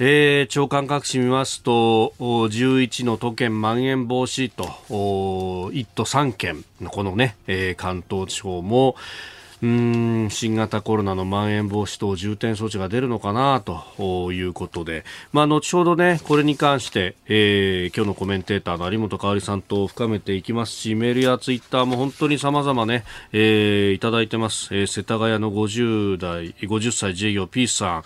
えー、長官各紙見ますと11の都県まん延防止と1都3県のこのね、えー、関東地方もうん新型コロナのまん延防止等重点措置が出るのかなということで、まあ、後ほどね、これに関して、えー、今日のコメンテーターの有本香里さんと深めていきますし、メールやツイッターも本当に様々ね、えー、いただいてます。えー、世田谷の50代、50歳自営業ピースさん、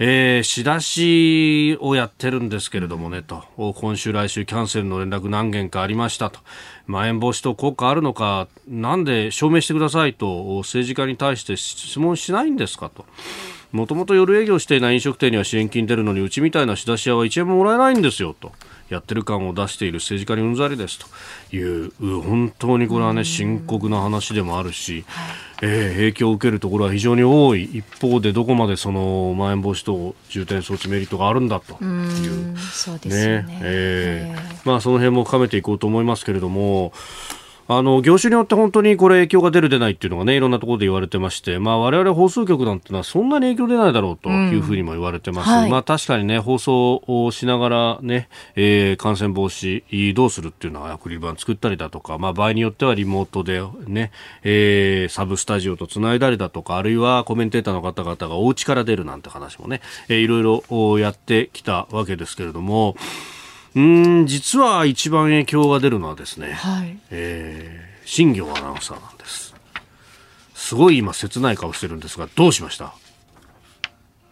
えー、仕出しをやってるんですけれどもね、と、今週来週キャンセルの連絡何件かありましたと、まん延防止等効果あるのか、なんで証明してくださいと、政治家に対して質問しないんですかと。もともと夜営業していない飲食店には支援金出るのに、うちみたいな仕出し屋は1円ももらえないんですよと。やってる感を出している政治家にうんざりですという。本当にこれはね深刻な話でもあるし、えー、影響を受けるところは非常に多い。一方でどこまでそのまん延防止等重点措置メリットがあるんだと。いう。そうですね。ね、えー、まあ、その辺も深めていこうと思いますけれどもあの業種によって本当にこれ影響が出る出ないっていうのがねいろんなところで言われてまして、まあ我々放送局なんてのはそんなに影響出ないだろうというふうにも言われてます。うんはい、まあ確かにね放送をしながらね、えー、感染防止どうするっていうのはアクリル板作ったりだとか、まあ場合によってはリモートでね、えー、サブスタジオとつないだりだとか、あるいはコメンテーターの方々がお家から出るなんて話もね、えー、いろいろやってきたわけですけれども。うん実は一番影響が出るのはですね、はい、えー、新業アナウンサーなんです。すごい今切ない顔してるんですがどうしました？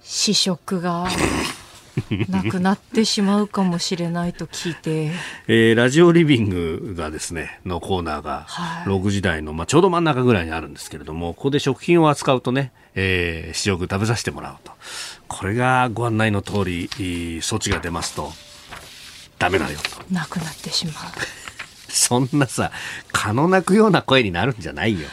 試食が なくなってしまうかもしれないと聞いて、えー、ラジオリビングがですねのコーナーが6時台の、まあ、ちょうど真ん中ぐらいにあるんですけれどもここで食品を扱うとね、えー、試食食べさせてもらうと。これがご案内の通り措置が出ますとダメだよと。なくなってしまう。そんなさ、蚊の鳴くような声になるんじゃないよ。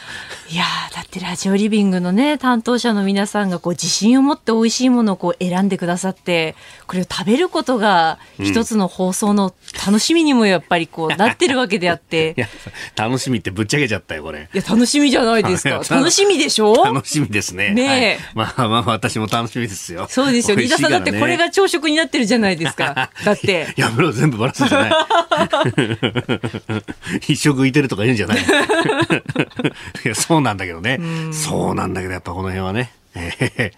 いやだってラジオリビングのね担当者の皆さんがこう自信を持って美味しいものをこう選んでくださってこれを食べることが一つの放送の楽しみにもやっぱりこうなってるわけであって。いや楽しみってぶっちゃけちゃったよこれ。いや楽しみじゃないですか。楽しみでしょ？楽しみですね。ね、はい、まあまあ私も楽しみですよ。そうですよ飯田さんだってこれが朝食になってるじゃないですか。だって。やめろ全部バラすんじゃない一食浮いてるとか言うんじゃないいやそうなんだけどね。そうなんだけど、やっぱこの辺はね。えー、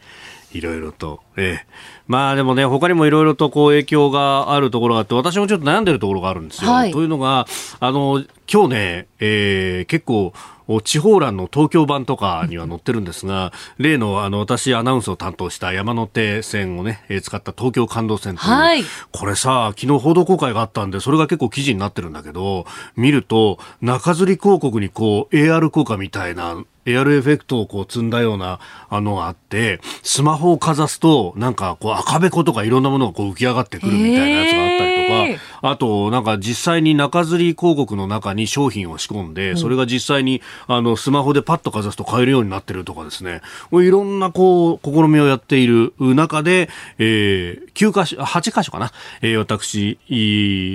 いろいろと。えー、まあでもね、他にもいろいろとこう影響があるところがあって、私もちょっと悩んでるところがあるんですよ。はい、というのが、あの、今日ね、えー、結構、地方欄の東京版とかには載ってるんですが、例のあの私アナウンスを担当した山手線をね、えー、使った東京感動線という、はい、これさ、昨日報道公開があったんで、それが結構記事になってるんだけど、見ると中吊り広告にこう AR 効果みたいなエアルエフェクトをこう積んだようなのがあって、スマホをかざすと、なんかこう赤べことかいろんなものがこう浮き上がってくるみたいなやつがあったりとか、あとなんか実際に中吊り広告の中に商品を仕込んで、それが実際にあのスマホでパッとかざすと買えるようになってるとかですね、いろんなこう試みをやっている中で、えー、9箇所、8箇所かな、えー、私、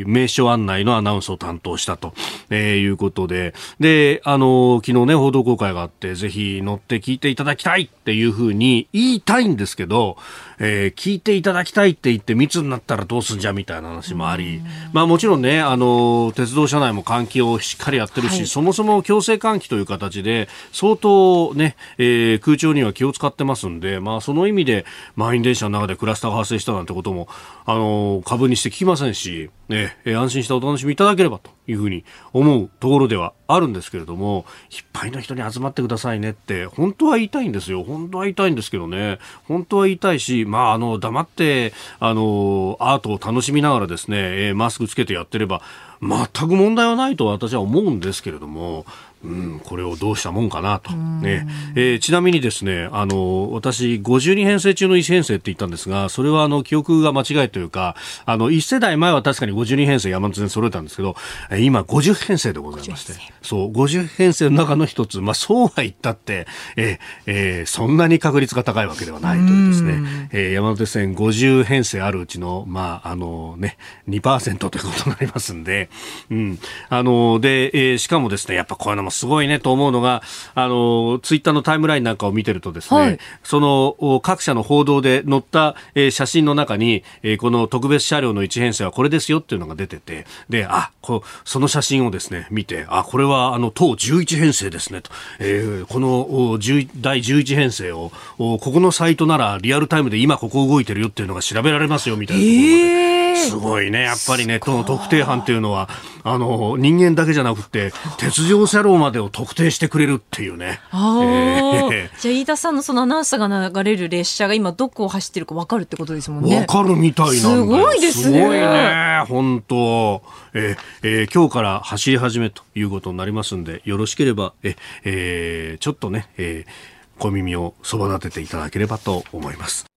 名所案内のアナウンスを担当したと、えー、いうことで、で、あの、昨日ね、報道公開があって、ってぜひ乗って聞いていただきたいっていうふうに言いたいんですけど、えー、聞いていただきたいって言って密になったらどうすんじゃみたいな話もあり、まあもちろんね、あの、鉄道車内も換気をしっかりやってるし、はい、そもそも強制換気という形で相当ね、えー、空調には気を使ってますんで、まあその意味で満員電車の中でクラスターが発生したなんてことも、あの、株にして聞きませんし、ね、安心したお楽しみいただければというふうに思うところではあるんですけれども、いっぱいの人に集まってくださいねって、本当は言いたいんですよ。本当は言いたいんですけどね。本当は言いたいし、まあ、あの、黙って、あの、アートを楽しみながらですね、えー、マスクつけてやってれば、全く問題はないと私は思うんですけれども、うん、これをどうしたもんかなと、ね。えー、ちなみにですねあの私、52編成中の1編成って言ったんですがそれはあの記憶が間違いというかあの1世代前は確かに52編成山手線揃えたんですけど今、50編成でございまして。そう50編成の中の一つ、まあ、そうは言ったって、えーえー、そんなに確率が高いわけではないというですね、えー、山手線50編成あるうちの,、まああのね、2%ということになりますんで、うん、あのでえー、しかもですねやっぱこういうのもすごいねと思うのが、あの、ツイッターのタイムラインなんかを見てるとですね、はい、その各社の報道で載った、えー、写真の中に、えー、この特別車両の一編成はこれですよっていうのが出てて、で、あ、こその写真をですね、見て、あ、これはあの、当11編成ですねと、えー、この第11編成を、ここのサイトならリアルタイムで今ここ動いてるよっていうのが調べられますよみたいなところまで。えーすごいね、やっぱりね、この特定班っていうのは、あの、人間だけじゃなくて、鉄条車両までを特定してくれるっていうね。えー、じゃあ、飯田さんのそのアナウンサーが流れる列車が今どこを走ってるか分かるってことですもんね。分かるみたいなんすごいですね。すごいね、本当えー、えー、今日から走り始めということになりますんで、よろしければ、え、えー、ちょっとね、えー、小耳をそば立てていただければと思います。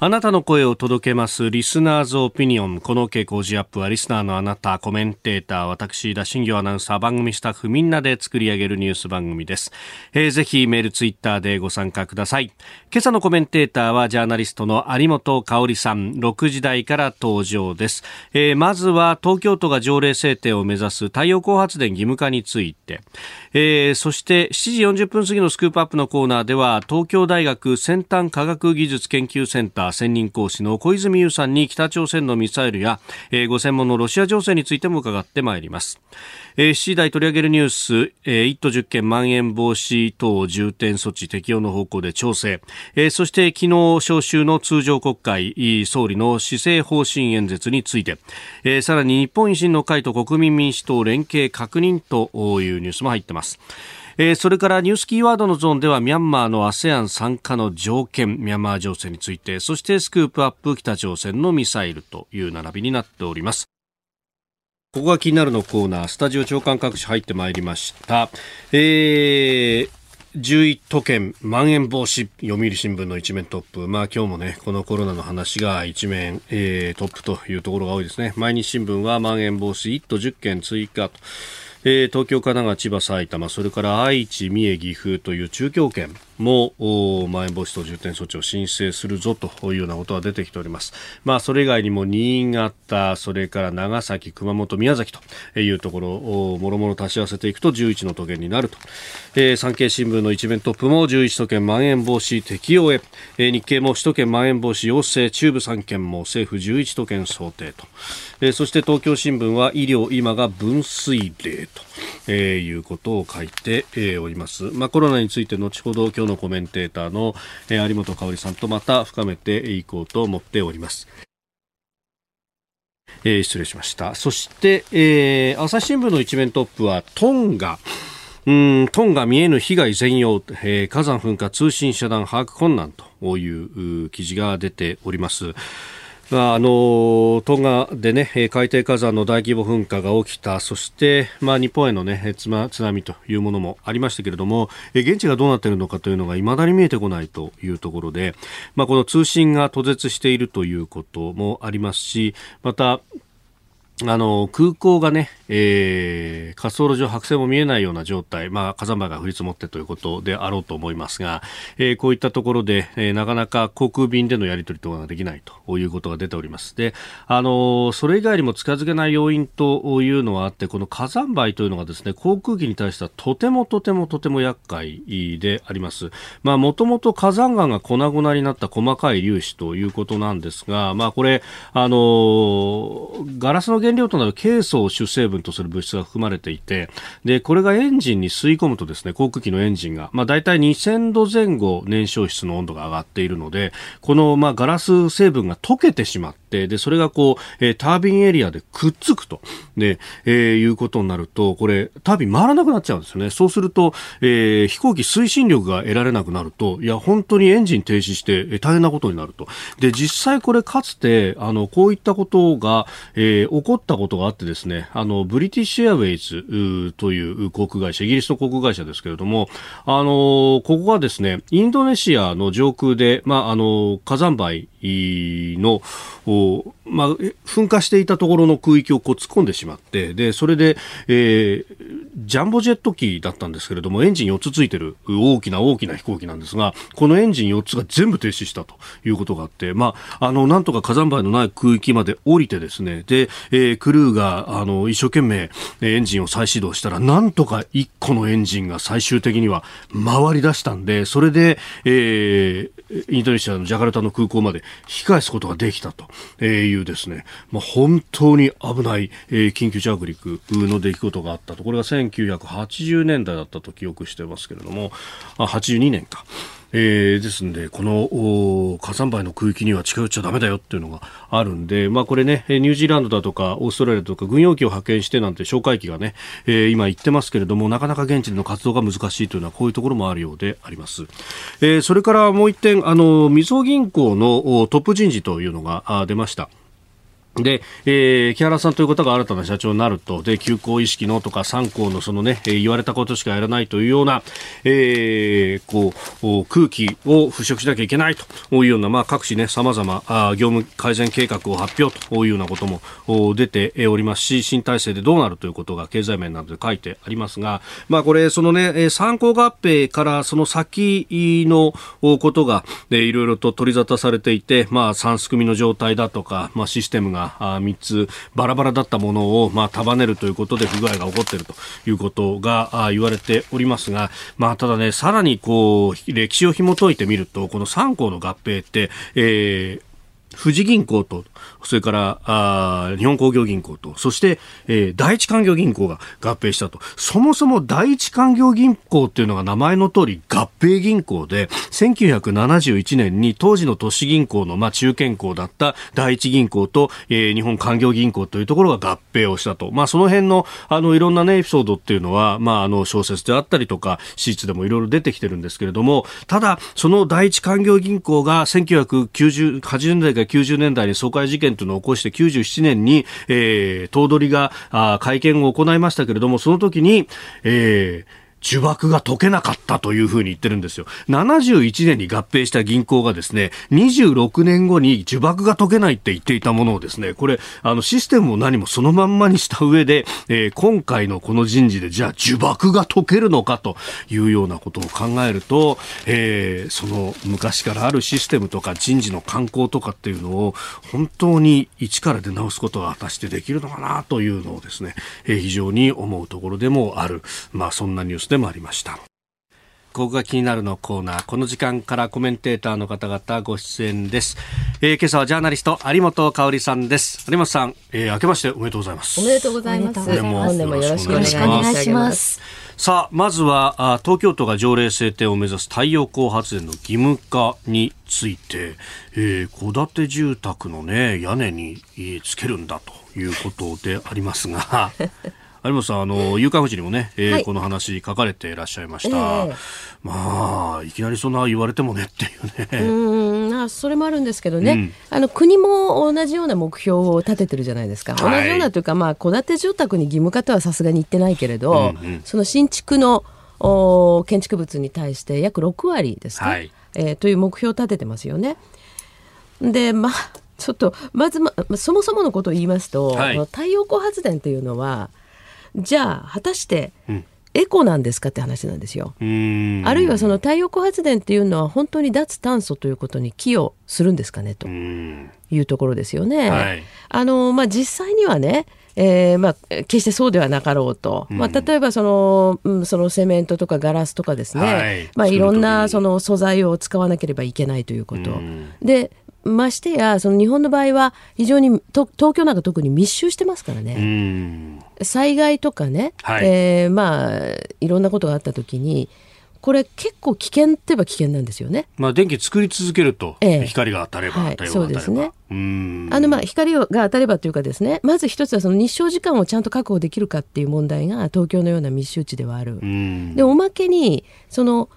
あなたの声を届けますリスナーズオピニオン。この傾向ジアップはリスナーのあなた、コメンテーター、私、田新行アナウンサー、番組スタッフみんなで作り上げるニュース番組です。えー、ぜひメール、ツイッターでご参加ください。今朝のコメンテーターはジャーナリストの有本香里さん、6時台から登場です。えー、まずは東京都が条例制定を目指す太陽光発電義務化について、えー、そして7時40分過ぎのスクープアップのコーナーでは東京大学先端科学技術研究センター専任講師の小泉優さんに北朝鮮のミサイルや、えー、ご専門のロシア情勢についても伺ってまいります。えー、7時台取り上げるニュース、えー、1都10県まん延防止等重点措置適用の方向で調整、えー、そして昨日召集の通常国会総理の施政方針演説について、えー、さらに日本維新の会と国民民主党連携確認というニュースも入ってます。えー、それからニュースキーワードのゾーンではミャンマーの ASEAN 参加の条件ミャンマー情勢についてそしてスクープアップ北朝鮮のミサイルという並びになっております。ここが気になるのコーナースタジオ長官各紙入ってまいりました、えー11都県まん延防止読売新聞の一面トップ、まあ今日もねこのコロナの話が一面、えー、トップというところが多いですね。毎日新聞はまん延防止1都10県追加と。えー、東京、神奈川、千葉、埼玉、それから愛知、三重、岐阜という中京圏。もまん延防止等重点措置を申請するぞというようなことが出てきております。まあ、それ以外にも新潟、それから長崎、熊本、宮崎というところをもろもろ足し合わせていくと11の都県になると。えー、産経新聞の一面トップも11都県まん延防止適用へ、えー、日経も首都圏まん延防止要請中部3県も政府11都県想定と。えー、そして東京新聞は医療今が分水嶺と、えー、いうことを書いて、えー、おります。まあ、コロナについて後ほど今日のコメンテーターの、えー、有本香里さんとまた深めていこうと思っております。えー、失礼しました。そして、えー、朝日新聞の一面トップはトンガ。うんトンガ見えぬ被害全容、えー、火山噴火通信遮断把握困難という記事が出ております。まあ、あのトンガで、ね、海底火山の大規模噴火が起きた。そして、まあ、日本への、ね、津波というものもありましたけれども現地がどうなっているのかというのがいまだに見えてこないというところで、まあ、この通信が途絶しているということもありますしまたあの空港がね、えー、滑走路上白線も見えないような状態、まあ、火山灰が降り積もってということであろうと思いますが、えー、こういったところで、えー、なかなか航空便でのやり取りとかができないということが出ております。で、あのそれ以外にも近づけない要因というのはあって、この火山灰というのがですね、航空機に対してはとてもとてもとても厄介であります。まあ、もともと火山岩が粉々になった細かい粒子ということなんですが、まあ、これ、あのガラスの原料となるケイ素を主成分とする物質が含まれていて、で、これがエンジンに吸い込むとですね、航空機のエンジンが、まあ大体2000度前後燃焼室の温度が上がっているので、このまあガラス成分が溶けてしまって、ってでそれがこう、えー、タービンエリアでくっつくと。で、えー、いうことになるとこれタービン回らなくなっちゃうんですよね。そうすると、えー、飛行機推進力が得られなくなるといや本当にエンジン停止してえ大変なことになると。で実際これかつてあのこういったことが、えー、起こったことがあってですねあのブリティッシュエアウェイズという航空会社イギリスの航空会社ですけれどもあのここがですねインドネシアの上空で、まあ、あの火山灰の、まあ、噴火していたところの空域をこう突っ込んでしまってでそれで、えー、ジャンボジェット機だったんですけれどもエンジン4つついてる大きな大きな飛行機なんですがこのエンジン4つが全部停止したということがあって、まあ、あのなんとか火山灰のない空域まで降りてですねで、えー、クルーがあの一生懸命エンジンを再始動したらなんとか1個のエンジンが最終的には回り出したんでそれで、えー、インドネシアのジャカルタの空港まで引き返すことができたというですね、まあ、本当に危ない、えー、緊急着陸の出来事があったと。これが1980年代だったと記憶してますけれども、あ82年か。えー、ですんで、この火山灰の空域には近寄っちゃだめだよっていうのがあるんで、まあこれね、ニュージーランドだとかオーストラリアとか軍用機を派遣してなんて哨戒機がね、えー、今言ってますけれども、なかなか現地での活動が難しいというのはこういうところもあるようであります。えー、それからもう一点、あの、みずほ銀行のトップ人事というのが出ました。で、えー、木原さんという方が新たな社長になると、で、休校意識のとか、3校のそのね、えー、言われたことしかやらないというような、えー、こう、空気を払拭しなきゃいけないというような、まあ、各種ね、様々、あ業務改善計画を発表というようなことも出ておりますし、新体制でどうなるということが経済面などで書いてありますが、まあ、これ、そのね、参考合併からその先のことが、いろいろと取り沙汰されていて、まあ、3すくみの状態だとか、まあ、システムがあ3つバラバラだったものを、まあ、束ねるということで不具合が起こっているということが言われておりますが、まあ、ただね、さらにこう歴史を紐解いてみるとこの3項の合併って、えー富士銀行と、それからあ日本工業銀行と、そして、えー、第一勧業銀行が合併したと。そもそも第一勧業銀行っていうのが名前の通り合併銀行で、1971年に当時の都市銀行の、まあ、中堅行だった第一銀行と、えー、日本勧業銀行というところが合併をしたと。まあ、その辺の、あの、いろんなね、エピソードっていうのは、まあ、あの、小説であったりとか、史実でもいろいろ出てきてるんですけれども、ただ、その第一勧業銀行が1990、80年代から90年代に総会事件というのを起こして97年に、えー、頭取があ会見を行いましたけれども、その時に、えー、呪縛が解けなかったというふうに言ってるんですよ。71年に合併した銀行がですね、26年後に呪縛が解けないって言っていたものをですね、これ、あの、システムも何もそのまんまにした上で、えー、今回のこの人事で、じゃあ呪縛が解けるのかというようなことを考えると、えー、その昔からあるシステムとか人事の観光とかっていうのを本当に一から出直すことが果たしてできるのかなというのをですね、えー、非常に思うところでもある。まあ、そんなニュースでもありました。ここが気になるのコーナー。この時間からコメンテーターの方々ご出演です。えー、今朝はジャーナリスト有本香里さんです。有本さん、えー、明けましておめでとうございます。おめでとうございます。本年もよろしくお願いします。さあ、まずはあ東京都が条例制定を目指す太陽光発電の義務化について、えー、戸建て住宅のね、屋根に、つけるんだということでありますが、有本さん、あの、夕刊富士にもね、えー、はい、この話書かれていらっしゃいました。えー、まあ、いきなりそんな言われてもねっていうね。うんあそれもあるんですけどね、うん、あの国も同じような目標を立ててるじゃないですか。はい、同じようなというか、まあ、戸建て住宅に義務化とはさすがに言ってないけれど、うんうん、その新築のお建築物に対して約6割ですか、はい、えー、という目標を立ててますよね。で、まあ、ちょっとまず、ま、そもそものことを言いますと、はい、太陽光発電っていうのはじゃあ果たしてエコなんですかって話なんですよ。あるいはその太陽光発電っていうのは本当に脱炭素ということに寄与するんですかねというところですよね。はい、あのまあ、実際にはねえーまあ、決してそうではなかろうと、うん、まあ、例えばその,、うん、そのセメントとかガラスとかですね、はい、まあ、いろんなその素材を使わなければいけないということ、うん、でましてやその日本の場合は非常に東京なんか特に密集してますからね。災害とかね、はい、えー、まあいろんなことがあった時にこれ結構危険ってば危険なんですよね。まあ電気作り続けると、ええ。光が当たれば、はい。そうですね。うん。あのまあ光が当たればというかですねまず一つはその日照時間をちゃんと確保できるかっていう問題が東京のような密集地ではある。うん。でおまけにその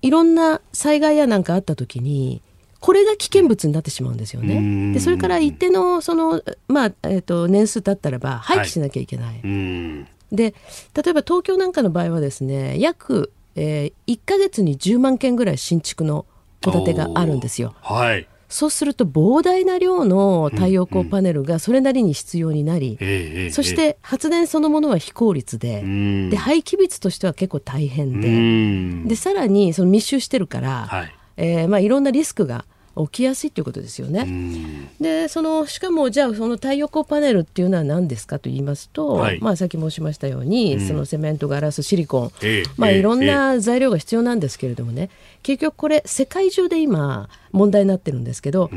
いろんな災害やなんかあった時にこれが危険物になってしまうんですようんね。でそれから一定のその、まあえー、と年数経ったらば廃棄しなきゃいけない。うんで例えば東京なんかの場合はですね約、えー、1ヶ月に10万件ぐらい新築の戸建てがあるんですよ。はい。そうすると膨大な量の太陽光パネルがそれなりに必要になり、ええええそして発電そのものは非効率で、うんで廃棄物としては結構大変で、うんでさらにその密集してるから、はい。えーまあ、いろんなリスクが起きやすいということですよね。うん。でそのしかもじゃあその太陽光パネルっていうのは何ですかと言いますと、はい。まあ、さっき申しましたように、そのセメントガラスシリコン、ええまあ、ええいろんな材料が必要なんですけれどもね。結局これ世界中で今問題になってるんですけど、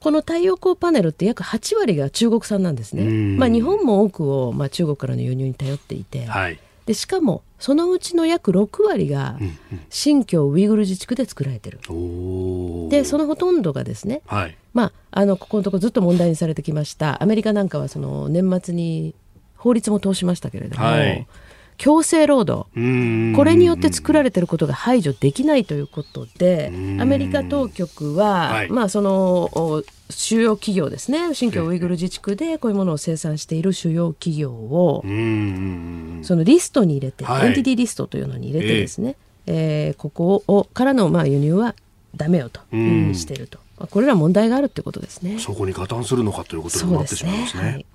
この太陽光パネルって約8割が中国産なんですね。うん。まあ、日本も多くを、まあ、中国からの輸入に頼っていて、はい。でしかもそのうちの約6割が新疆ウイグル自治区で作られてる。でそのほとんどがですねはい。まあ、あのここのところずっと問題にされてきましたアメリカなんかはその年末に法律も通しましたけれども、はい強制労働。うん。これによって作られていることが排除できないということでアメリカ当局は、はい。まあ、そのお主要企業ですね。新疆ウイグル自治区でこういうものを生産している主要企業をそのリストに入れて、はい。エンティティリストというのに入れてですね、えーここをからのまあ輸入はダメよというふうにしていると、まあこれら問題があるってことですね。そこに加担するのかということにもなってしまいますね。ねはい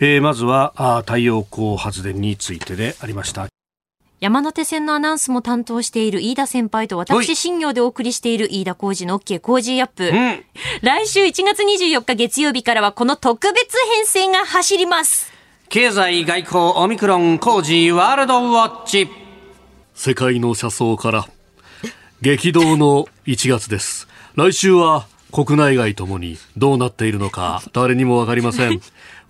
えーまずはあー太陽光発電についてでありました。山手線のアナウンスも担当している飯田先輩とはい私、新業でお送りしている飯田浩二の OK 工事アップ。うん。来週1月24日月曜日からはこの特別編成が走ります。経済外交オミクロン工事ワールドウォッチ。世界の車窓から激動の1月です。来週は国内外ともにどうなっているのか誰にもわかりません。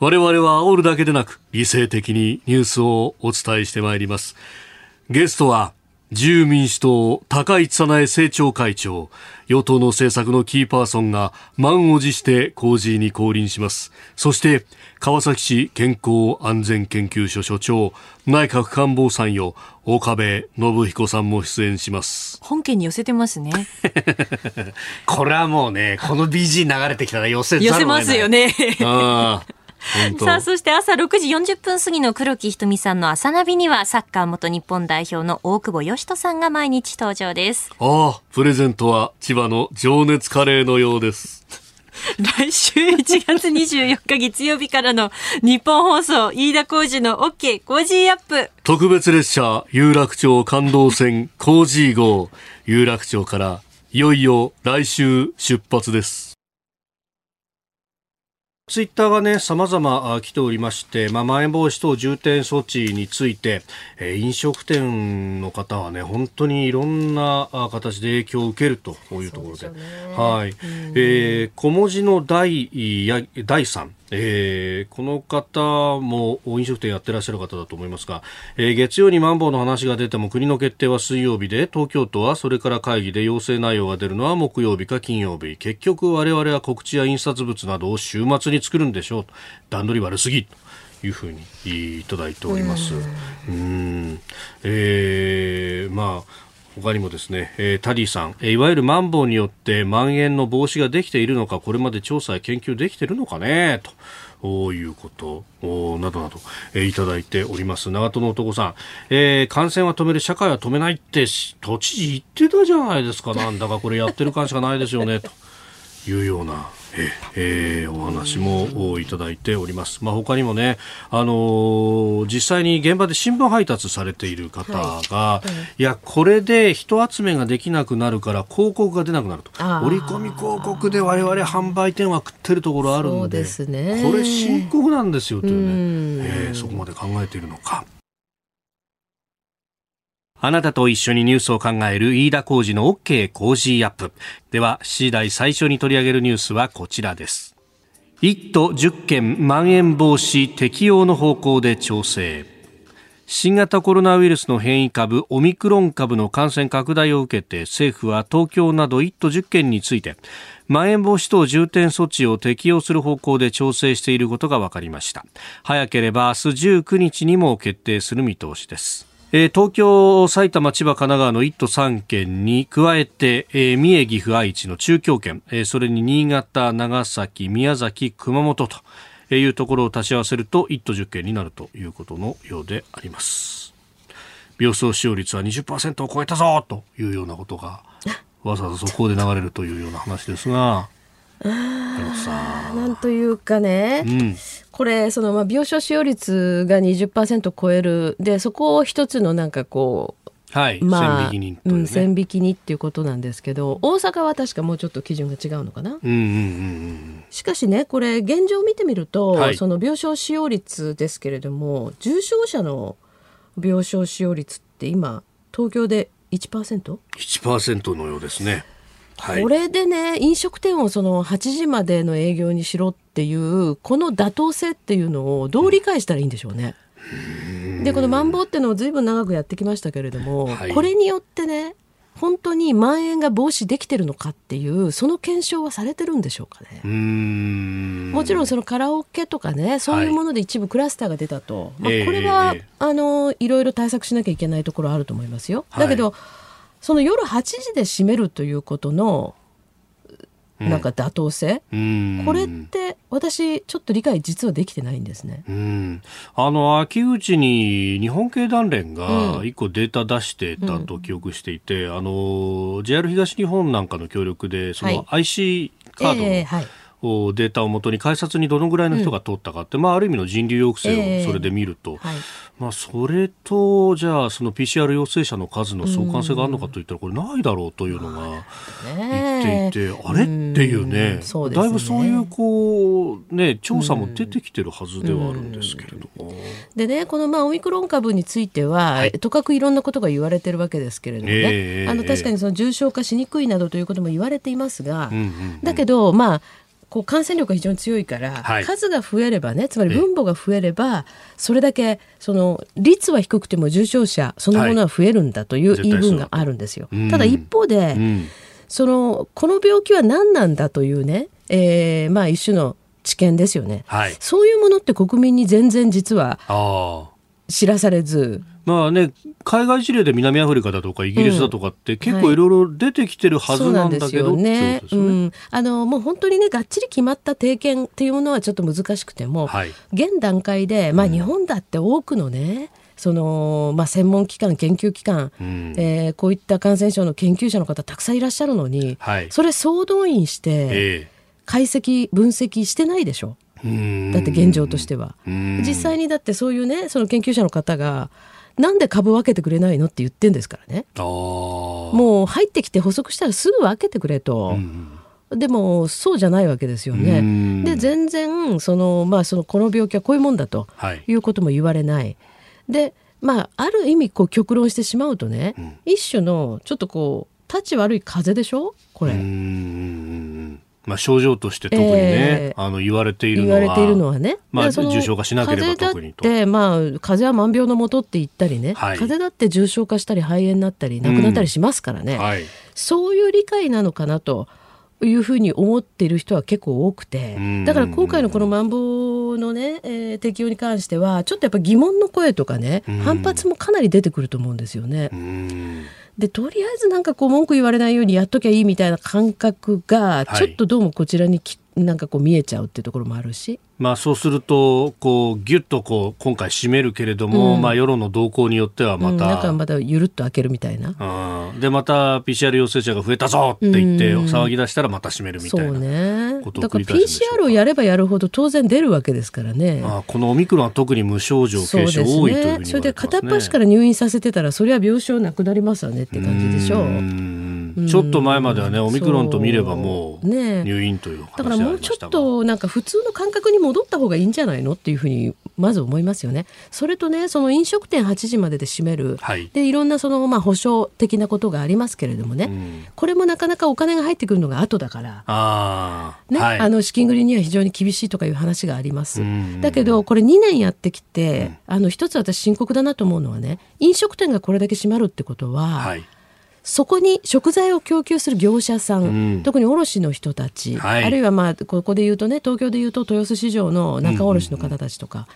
我々は煽るだけでなく理性的にニュースをお伝えしてまいります。ゲストは自由民主党高市早苗政調会長与党の政策のキーパーソンが満を持して工事に降臨しますそして川崎市健康安全研究所所長内閣官房参与岡部信彦さんも出演します本家に寄せてますね。これはもうねこの BG 流れてきたら寄せ寄せますよね。さあ、そして朝6時40分過ぎの黒木ひとみさんの朝ナビには、サッカー元日本代表の大久保嘉人さんが毎日登場です。ああプレゼントは千葉の情熱カレーのようです来週1月24日月曜日からの日本放送、飯田浩二の OK 工事アップ。特別列車有楽町感動線コージー号有楽町からいよいよ来週出発ですツイッターがね、様々あ来ておりまして、まあ、まん延防止等重点措置について、えー飲食店の方はね、本当にいろんなあ形で影響を受けるというところで。でねはい。えー小文字の第や第3、えーこの方も飲食店やってらっしゃる方だと思いますが、えー月曜にマンボウの話が出ても国の決定は水曜日で東京都はそれから会議で要請内容が出るのは木曜日か金曜日。結局我々は告知や印刷物などを週末に作るんでしょう段取り悪すぎというふうにいただいております。うん。えーまあ他にもですね、えータディさん、えーいわゆるマンボウによって蔓延の防止ができているのか、これまで調査や研究できているのかね、と。おいうことおなどなど、えーいただいております長門の男さん、えー感染は止める社会は止めないって都知事言ってたじゃないですかなんだかこれやってる感しかないですよねというような、えーえーお話もおいただいております。まあ、他にもね、あのー実際に現場で新聞配達されている方が、いや、これで人集めができなくなるから広告が出なくなると。折り込み広告で我々販売店は食ってるところあるんで、そうですねこれ深刻なんですよといううんね、えーそこまで考えているのか。あなたと一緒にニュースを考える飯田浩二の OK 工事アップ。では、7時台最初に取り上げるニュースはこちらです。1都10県まん延防止適用の方向で調整。新型コロナウイルスの変異株オミクロン株の感染拡大を受けて政府は東京など1都10県についてまん延防止等重点措置を適用する方向で調整していることが分かりました早ければ明日19日にも決定する見通しですえー、東京、埼玉、千葉、神奈川の1都3県に加えて、えー、三重、岐阜、愛知の中京圏、えー、それに新潟、長崎、宮崎、熊本と、いうところを足し合わせると1都10県になるということのようであります。病床使用率は20%を超えたぞというようなことがわざわざ速報で流れるというような話ですが。なんというかね、うん、これそのまあ病床使用率が20%超える。でそこを一つのなんかこうはい、まあ、線引きに、ね、うん、線引きにっていうことなんですけど大阪は確かもうちょっと基準が違うのかな、うんうんうん、しかしねこれ現状を見てみると、はい、その病床使用率ですけれども重症者の病床使用率って今東京で 1%?1% 1%のようですね。はい、これでね飲食店をその8時までの営業にしろっていうこの妥当性っていうのをどう理解したらいいんでしょうね。でこのマンボウっていうのをずいぶん長くやってきましたけれども、はい、これによってね本当に蔓延が防止できてるのかっていうその検証はされてるんでしょうかね。もちろんそのカラオケとかねそういうもので一部クラスターが出たと、はい、まあ、これは、えー、あのいろいろ対策しなきゃいけないところあると思いますよ。だけど、はい、その夜8時で閉めるということのなんか妥当性、うん、これって私ちょっと理解実はできてないんですね、うん、あの秋口に日本経団連が一個データ出してたと記憶していて、うん、あの JR 東日本なんかの協力でその IC カードの、えーはいデータをもとに改札にどのぐらいの人が通ったかって、うん、まあ、ある意味の人流抑制をそれで見ると、えーはい、まあ、それとじゃあその PCR 陽性者の数の相関性があるのかといったらこれないだろうというのが言っていて、あれ？っていうね、うね、だいぶそういうこう、ね、調査も出てきてるはずではあるんですけれども。でねこのまあオミクロン株については、はい、とかくいろんなことが言われてるわけですけれどもね、えー、あの確かにその重症化しにくいなどということも言われていますが、うんうんうん、だけどまあこう感染力が非常に強いから、はい、数が増えればねつまり分母が増えればそれだけその率は低くても重症者そのものは増えるんだという言い分があるんですよ。ただ一方で、うん、そのこの病気は何なんだというね、えー、まあ一種の知見ですよね、はい、そういうものって国民に全然実は知らされず。まあね、海外事例で南アフリカだとかイギリスだとかって結構い。ろいろ出てきてるはずなんだけど、ね、あのもう本当にねがっちり決まった定見っていうものはちょっと難しくても、はい、現段階で、まあ、日本だって多くのね、そのまあ、専門機関、研究機関、うん、えー、こういった感染症の研究者の方たくさんいらっしゃるのに、はい、それ総動員して、解析、分析してないでしょ。だって現状としては。実際にだってそういうねその研究者の方がなんで株分けてくれないのって言ってんですからねもう入ってきて補足したらすぐ分けてくれと。でもそうじゃないわけですよね。で全然その、まあ、そのこの病気はこういうもんだということも言われない。はい、でまあある意味こう極論してしまうとね、うん、一種のちょっとこう立ち悪い風邪でしょ？これ。まあ、症状として特にね、えー、あの言われているのは言われているのはね、まあ、重症化しなければ特にと風邪だって、まあ、風邪は万病のもとって言ったりね、はい、風邪だって重症化したり肺炎になったり亡くなったりしますからね、うん。はい、そういう理解なのかなと。いうふうに思っている人は結構多くて。だから今回のこのまん防のね、えー、適用に関してはちょっとやっぱ疑問の声とかね反発もかなり出てくると思うんですよね。でとりあえずなんかこう文句言われないようにやっときゃいいみたいな感覚がちょっとどうもこちらにき、なんかこう見えちゃうっていうところもあるし。まあ、そうするとこうぎゅっとこう今回締めるけれども、うん、まあ、世論の動向によってはまた、うん、なんかまたゆるっと開けるみたいな、うん、でまた PCR 陽性者が増えたぞって言って騒ぎ出したらまた締めるみたいなそうね。だから PCR をやればやるほど当然出るわけですからね。あこのオミクロンは特に無症状軽症多いというふうに、ね、それで片っ端から入院させてたらそれは病床なくなりますよねって感じでしょう。ちょっと前まではね、オミクロンと見ればもうね入院というだからもうちょっとなんか普通の感覚に戻った方がいいんじゃないのっていうふうにまず思いますよね。それとねその飲食店8時までで閉める、はい。でいろんなそのまあ保証的なことがありますけれどもね、ん。これもなかなかお金が入ってくるのが後だから。ああ、ねはい、あの資金繰りには非常に厳しいとかいう話があります。うん。だけどこれ2年やってきて、あの一つ私深刻だなと思うのはね飲食店がこれだけ閉まるってことは、はい、そこに食材を供給する業者さん、うん。特に卸の人たち、はい。あるいはまあここで言うとね東京で言うと豊洲市場の仲卸の方たちとか、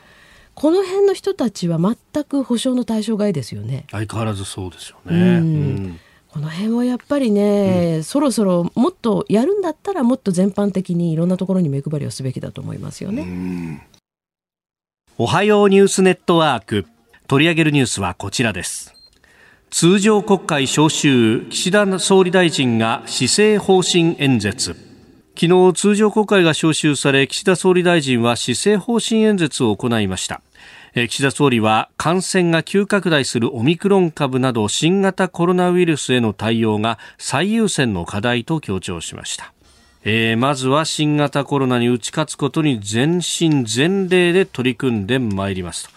この辺の人たちは全く保証の対象外ですよね。相変わらずそうですよね。うん。うん。この辺はやっぱりね、そろそろもっとやるんだったらもっと全般的にいろんなところに目配りをすべきだと思いますよね。おはようニュースネットワーク。取り上げるニュースはこちらです通常国会召集岸田総理大臣が施政方針演説。昨日通常国会が召集され岸田総理大臣は施政方針演説を行いました。岸田総理は感染が急拡大するオミクロン株など新型コロナウイルスへの対応が最優先の課題と強調しました。えーまずは新型コロナに打ち勝つことに全身全霊で取り組んでまいりますと、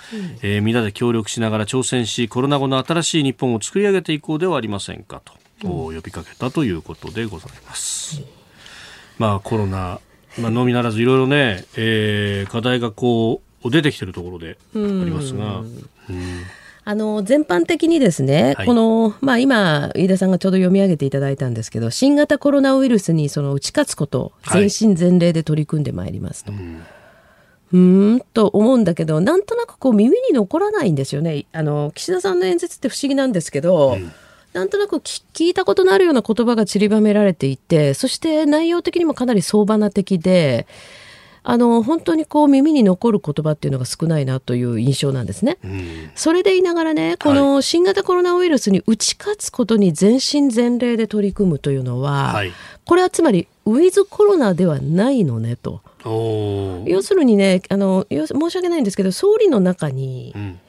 えー皆で協力しながら挑戦しコロナ後の新しい日本を作り上げていこうではありませんかと、お呼びかけたということでございます。まあコロナ、まあ、のみならずいろいろね、えー課題がこう出てきてるところでありますが、うんあの全般的にですね、はいこの、まあ、今、飯田さんがちょうど読み上げていただいたんですけど、新型コロナウイルスにその打ち勝つこと、はい全身全霊で取り組んでまいりますと。うーんと思うんだけど、なんとなくこう耳に残らないんですよね。あの岸田さんの演説って不思議なんですけど、なんとなく聞聞いたことのあるような言葉が散りばめられていて、そして内容的にもかなり相場な的で、あの本当にこう耳に残る言葉っていうのが少ないなという印象なんですね。うん。それで言いながらね、この新型コロナウイルスに打ち勝つことに全身全霊で取り組むというのは、はい。これはつまりウィズコロナではないのねと。要するにねあの申し訳ないんですけど総理の中にうん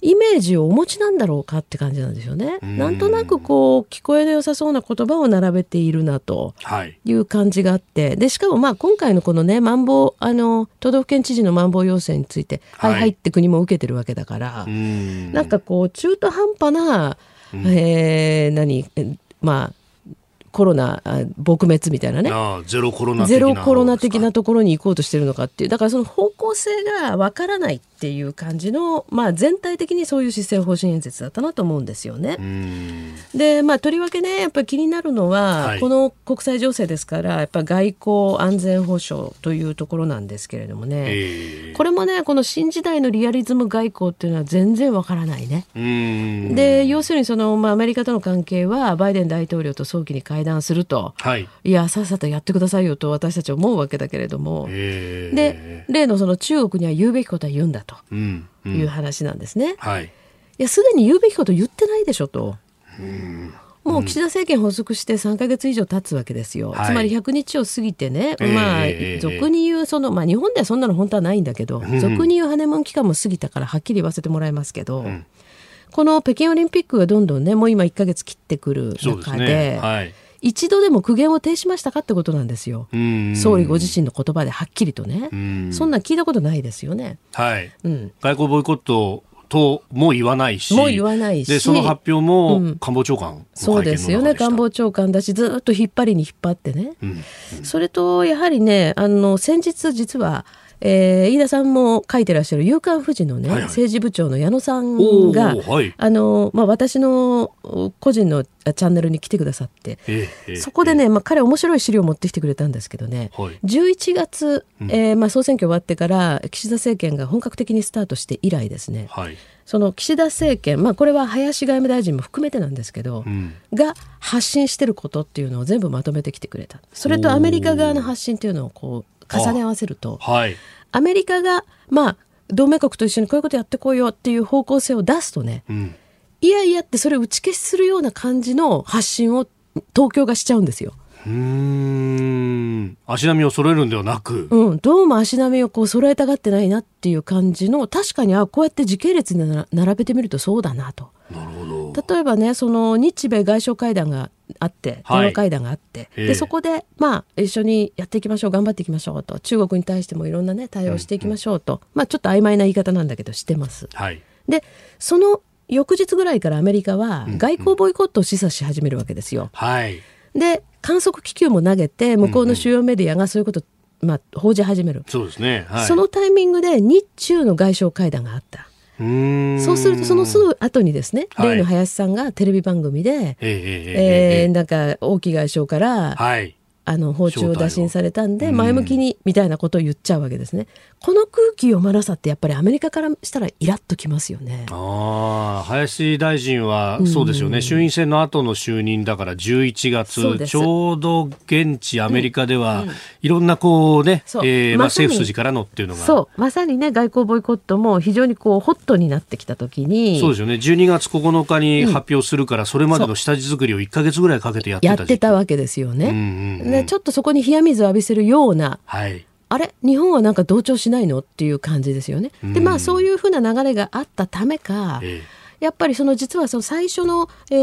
イメージをお持ちなんだろうかって感じなんですよね。うん。なんとなくこう聞こえの良さそうな言葉を並べているなと。はい。いう感じがあって。でしかもまあ今回のこのねまん防あの都道府県知事のまん防要請について、はいはい。はいって国も受けてるわけだから、うん。なんかこう中途半端な、えー何えまあコロナあ撲滅みたいなね。ゼロコロナ的なゼロコロナ的なとところに行こうとしてるのかっていう。だからその方向性がわからないっていう感じの、まあ、全体的にそういう施政方針演説だったなと思うんですよね。うん。でまあとりわけねやっぱり気になるのは、はい。この国際情勢ですからやっぱ外交安全保障というところなんですけれどもね、えーこれもねこの新時代のリアリズム外交っていうのは全然わからないね。うん。で要するにその、まあ、アメリカとの関係はバイデン大統領と早期に会談すると。はい。いやさっさとやってくださいよと私たちは思うわけだけれども、えーで例のその中国には言うべきことは言うんだとうんういうん話なんですね。はい。いやすでに言うべきこと言ってないでしょと。もう岸田政権発足して3か月以上経つわけですよ、はい。つまり100日を過ぎてね、ええまあええ俗に言うその、まあ、日本ではそんなの本当はないんだけど、俗に言うハネムーン期間も過ぎたからはっきり言わせてもらいますけど、この北京オリンピックがどんどんねもう今1か月切ってくるそうででね。はい一度でも苦言を呈しましたかってことなんですよ、うん総理ご自身の言葉ではっきりとね、うん。そんなん聞いたことないですよね。はい。うん。外交ボイコットとも言わないし。もう言わないし。でその発表もうん。官房長官の会見の中でした。そうですよね。官房長官だしずっと引っ張りに引っ張ってね、うん。それとやはりねあの先日実は、えー飯田さんも書いてらっしゃる「夕刊富士」のね、はいはい。政治部長の矢野さんおがーはい。あの、まあ、私のお個人のあチャンネルに来てくださって、ええええそこでね、まあ、彼面白い資料を持ってきてくれたんですけどね、はい。11月、えーまあ、総選挙終わってから岸田政権が本格的にスタートして以来ですねはい。その岸田政権、まあ、これは林外務大臣も含めてなんですけど、うん。が発信してることっていうのを全部まとめてきてくれた。それとアメリカ側の発信っていうのをこう重ね合わせるとはい。アメリカがまあ同盟国と一緒にこういうことやってこうよっていう方向性を出すとねうん。いやいやってそれを打ち消しするような感じの発信を東京がしちゃうんですよ。うーん。足並みを揃えるんではなく。うん、どうも足並みをこう揃えたがってないなっていう感じの確かにあこうやって時系列にな並べてみるとそうだなと。なるほど。例えばねその日米外相会談があってはい電話会談があって、ええでそこで、まあ、一緒にやっていきましょう頑張っていきましょうと中国に対してもいろんな、ね、対応していきましょうと、まあ、ちょっと曖昧な言い方なんだけどしてます。はい。でその翌日ぐらいからアメリカは外交ボイコットを示唆し始めるわけですよ。はい。で観測気球も投げて向こうの主要メディアがそういうこと、まあ、報じ始める、そうですね。はい。そのタイミングで日中の外相会談があった。そうするとそのすぐ後にですね、はい。例の林さんがテレビ番組で、えええええええーなんか王毅外相から、はい。あの包丁を打診されたんでうん前向きにみたいなことを言っちゃうわけですね。この空気読まなさってやっぱりアメリカからしたらイラッときますよね。ああ、林大臣は、そうですよね、衆院選の後の就任だから11そうです。月、ちょうど現地アメリカでは、いろんなこうね、そう。えーまあ、政府筋からのっていうのが、そう。まさにね外交ボイコットも非常にこうホットになってきた時にそうですよね、12月9日に発表するから、それまでの下地作りを1か月ぐらいかけてやってやたってたわけですよね。うんうんうんでちょっとそこに冷や水を浴びせるようなはい。あれ？日本はなんか同調しないの？っていう感じですよね。でまあそういうふうな流れがあったためか、えやっぱりその実はその最初の、え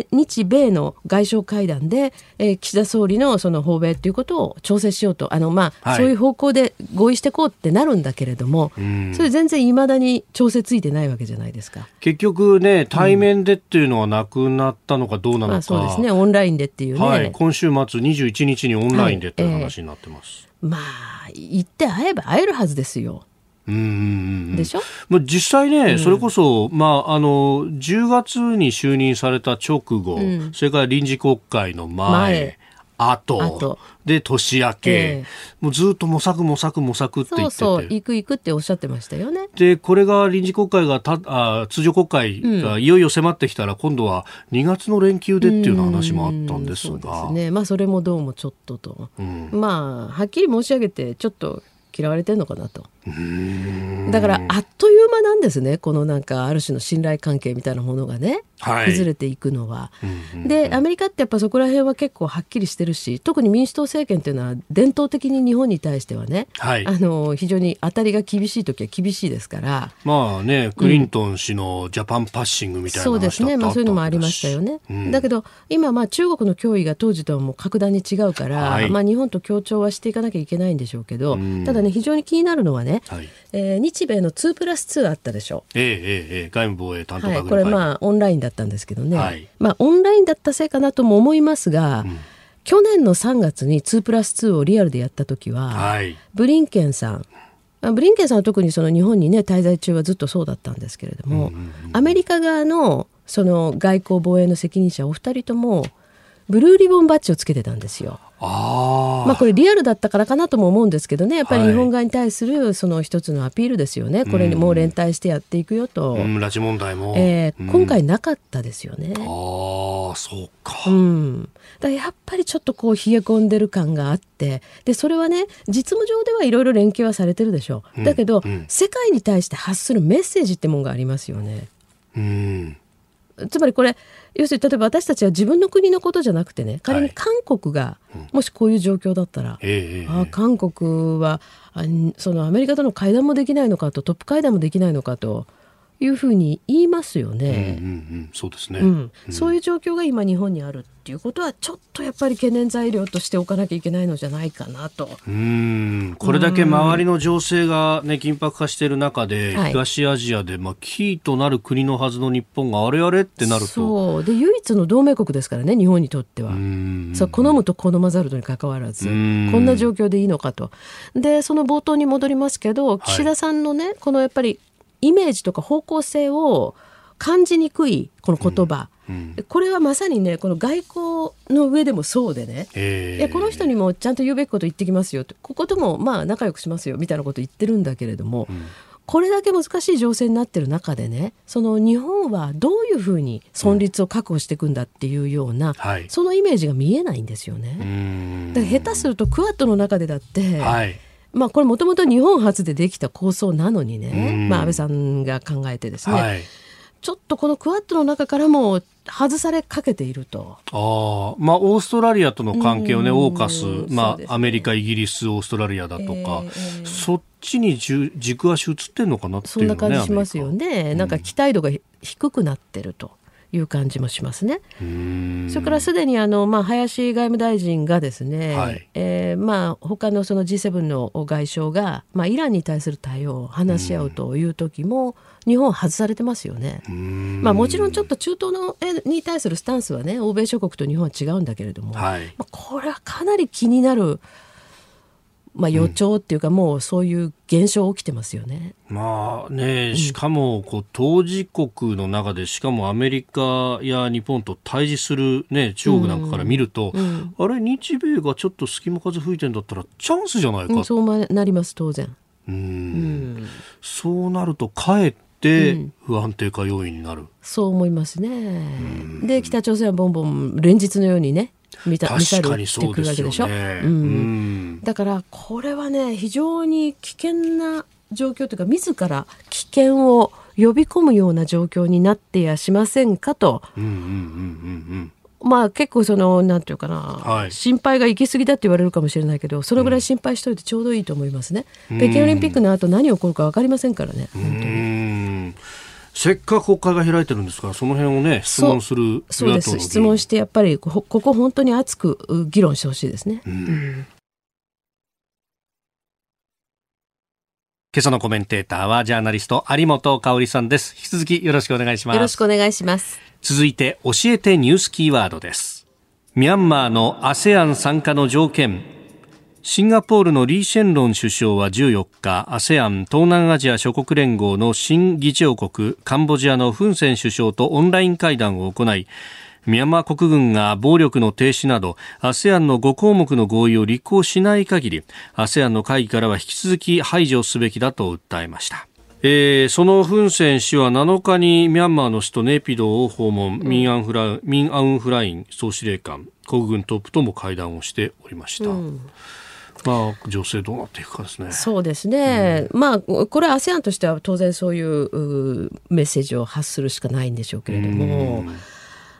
ー日米の外相会談で、えー岸田総理のその訪米ということを調整しようとあの、まあはい。そういう方向で合意していこうってなるんだけれども、ん。それ全然いまだに調整ついてないわけじゃないですか。結局ね、対面でっていうのはなくなったのかどうなのか、まあ、そうですね。オンラインでっていうね、はい、今週末21日にオンラインでという話になってます。まあ行って会えば会えるはずですよ。うんうんうんでしょ？まあ、実際ね、それこそ、まあ、あの10月に就任された直後、それから臨時国会の前、前後後。で年明け、ええ。もうずっと模索模索模索って言ってて。そうそう行く行くっておっしゃってましたよね。でこれが臨時国会がたあ通常国会がいよいよ迫ってきたら、今度は2月の連休でっていうような話もあったんですそうでが。すね。まあそれもどうもちょっとと、ん。まあはっきり申し上げてちょっと嫌われてるのかなとだからあっという間なんですね。このなんかある種の信頼関係みたいなものがね、はい。崩れていくのは。うんうんでアメリカってやっぱそこら辺は結構はっきりしてるし特に民主党政権っていうのは伝統的に日本に対してはね、はい。あの非常に当たりが厳しい時は厳しいですから。まあね、クリントン氏のジャパンパッシングみたいなそうですね、まあ、そういうのもありましたよね。だけど今まあ中国の脅威が当時とはもう格段に違うから、はいまあ、日本と協調はしていかなきゃいけないんでしょうけど、ただね非常に気になるのはね、はい。えー日米の2プラス2あったでしょ。ええええええ。外務防衛担当はい、これまあオンラインだったんですけどね、はい。まあオンラインだったせいかなとも思いますが、去年の3月に2プラス2をリアルでやった時は、はい。ブリンケンさん。あブリンケンさんは特にその日本にね滞在中はずっとそうだったんですけれども、アメリカ側のその外交防衛の責任者お二人ともブルーリボンバッジをつけてたんですよ。ああ、まあこれリアルだったからかなとも思うんですけどね。やっぱりはい。日本側に対するその一つのアピールですよね、これにもう連帯してやっていくよと、うん、拉致問題も、えーうん。今回なかったですよね。ああそうか、うん、だやっぱりちょっとこう冷え込んでる感があって。でそれはね実務上ではいろいろ連携はされてるでしょう、だけど、うん。世界に対して発するメッセージってもんがありますよね。うん。つまりこれ要するに例えば私たちは自分の国のことじゃなくてね仮に韓国がもしこういう状況だったら、ええええあ韓国はそのアメリカとの会談もできないのかとトップ会談もできないのかというふうに言いますようんね。うんうんそうですね、うん、そういう状況が今日本にあるっていうことはちょっとやっぱり懸念材料としておかなきゃいけないのじゃないかなと。うん。これだけ周りの情勢が、ね、緊迫化している中で、はい。東アジアで、まあ、キーとなる国のはずの日本があれあれってなると。そう。で唯一の同盟国ですからね日本にとっては。うん。そう好むと好まざるとにかかわらずこうん。んな状況でいいのかと。でその冒頭に戻りますけど岸田さんのね、このやっぱりイメージとか方向性を感じにくいこの言葉、うんこれはまさにねこの外交の上でもそうでね、ええ。いやこの人にもちゃんと言うべきこと言ってきますよとここともまあ仲良くしますよみたいなこと言ってるんだけれども、これだけ難しい情勢になってる中でねその日本はどういうふうに存立を確保していくんだっていうような、はい。そのイメージが見えないんですようね。ん。だから下手するとクアッドの中でだって、はいまあこれもともと日本初でできた構想なのにね、うん。まあ安倍さんが考えてですね、はい。ちょっとこのクアッドの中からも外されかけていると。ああ。まあ、オーストラリアとの関係をね、うん。オーカス、まあ、ね。アメリカ、イギリス、オーストラリアだとか、えーえーそっちに軸足移ってんのかなってそいうのね。んな感じしますよね。なんか期待度が低くなってるという感じもしますね。それからすでにあの、まあ、林外務大臣がですね、はい、えー、まあ、他のその G7 の外相が、まあ、イランに対する対応を話し合うという時も、日本は外されてますよね。まあ、もちろんちょっと中東のに対するスタンスはね欧米諸国と日本は違うんだけれども、はい、まあ、これはかなり気になる。まあ、予兆っていうか、もうそういう現象起きてますよね。まあね、しかもこう当事国の中で、しかもアメリカや日本と対峙する、ね、中国なんかから見ると、うん、あれ、日米がちょっと隙間風吹いてんだったら、チャンスじゃないか、うん、そうなります、当然。うん、そうなると、かえって不安定化要因になる、そう思いますね。で、北朝鮮はボンボン連日のようにね、ミサミサイルしてくるわけでしょ？うね、うん、だからこれはね非常に危険な状況というか自ら危険を呼び込むような状況になってやしませんかと。まあ結構そのなんていうかな、はい、心配が行き過ぎだって言われるかもしれないけどそのぐらい心配しといてちょうどいいと思いますね、うん、北京オリンピックの後何起こるか分かりませんからね本当に。せっかく国会が開いてるんですから、その辺をね、質問するそうです、質問して、やっぱりここ、本当に熱く議論してほしいですね。うん、うん今朝のコメンテーターはジャーナリスト有本香さんです。引き続きよろしくお願いします。よろしくお願いします。続いて教えてニュースキーワードです。ミャンマーの ASEAN 参加の条件、シンガポールのリー・シェンロン首相は14日 ASEAN 東南アジア諸国連合の新議長国カンボジアのフン・セン首相とオンライン会談を行いミャンマー国軍が暴力の停止など ASEAN の5項目の合意を履行しない限り ASEAN の会議からは引き続き排除すべきだと訴えましたえー、そのフン・セン氏は7日にミャンマーの首都ネピドを訪問、ミン・アンフラミン・アウン・フライン総司令官国軍トップとも会談をしておりました。うんまあ、情勢どうなっていくかですね。そうですね。うん、まあ、これ ASEAN としては当然そういうメッセージを発するしかないんでしょうけれども。うん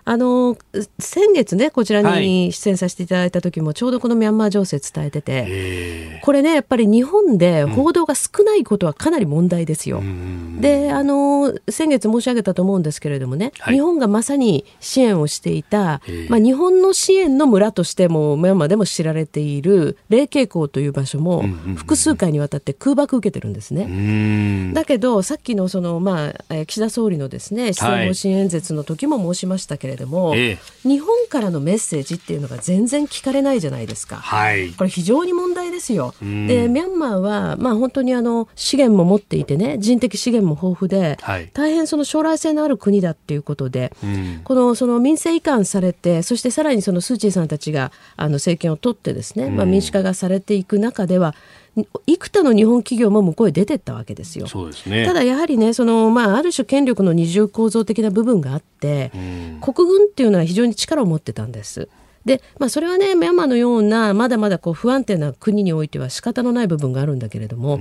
あの先月ねこちらに出演させていただいた時もちょうどこのミャンマー情勢伝えてて、これねやっぱり日本で報道が少ないことはかなり問題ですよ。うん、であの先月申し上げたと思うんですけれどもね、はい、日本がまさに支援をしていた、まあ、日本の支援の村としてもミャンマーでも知られている霊慶港という場所も複数回にわたって空爆受けてるんですね。だけどさっきのその、まあ、岸田総理のですね施政方針演説の時も申しましたけれどども、ええ、日本からのメッセージっていうのが全然聞かれないじゃないですか。はい、これ非常に問題ですよ。でミャンマーは、まあ、本当にあの資源も持っていてね人的資源も豊富で、はい、大変その将来性のある国だっていうことで、このその民政移管されてそしてさらにそのスー・チーさんたちがあの政権を取ってですね、まあ、民主化がされていく中では幾多の日本企業も向こうへ出てったわけですよ。そうですね、ただやはりねその、まあ、ある種権力の二重構造的な部分があって、国軍っていうのは非常に力を持ってたんです。で、まあ、それはねミャンマーのようなまだまだこう不安定な国においては仕方のない部分があるんだけれども、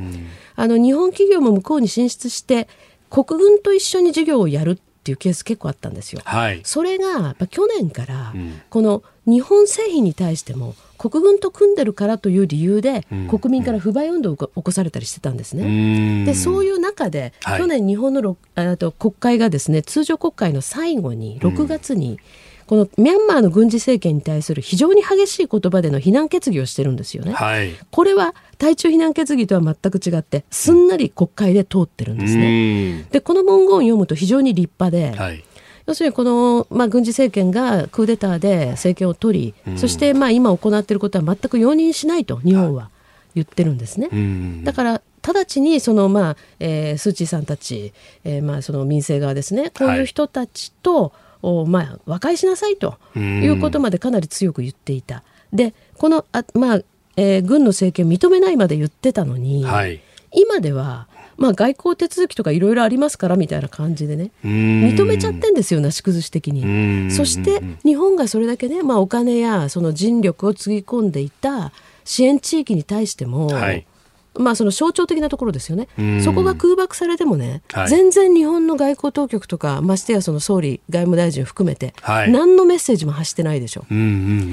あの日本企業も向こうに進出して国軍と一緒に事業をやるっていうケース結構あったんですよ。はい、それが去年からこの日本製品に対しても国軍と組んでるからという理由で、国民から不買運動を起こされたりしてたんですね。でそういう中で、はい、去年日本のあと国会がですね通常国会の最後に6月に、このミャンマーの軍事政権に対する非常に激しい言葉での非難決議をしてるんですよね。はい、これは対中非難決議とは全く違ってすんなり国会で通ってるんですね。でこの文言を読むと非常に立派で、はい、要するにこの、まあ、軍事政権がクーデターで政権を取り、そしてまあ今行っていることは全く容認しないと日本は言ってるんですね。だから直ちにその、まあえー、スー・チーさんたち、えーまあ、その民政側ですねこういう人たちと、はい、まあ、和解しなさいということまでかなり強く言っていた。でこのあ、まあえー、軍の政権を認めないまで言ってたのに、はい、今ではまあ、外交手続きとかいろいろありますからみたいな感じでね。認めちゃってんですよなし崩し的に。そして日本がそれだけね、まあ、お金やその人力をつぎ込んでいた支援地域に対しても、はい、まあ、その象徴的なところですよね。うん、そこが空爆されてもね、はい。全然日本の外交当局とか、ましてやその総理、外務大臣含めて、はい。何のメッセージも発してないでしょ。うんうん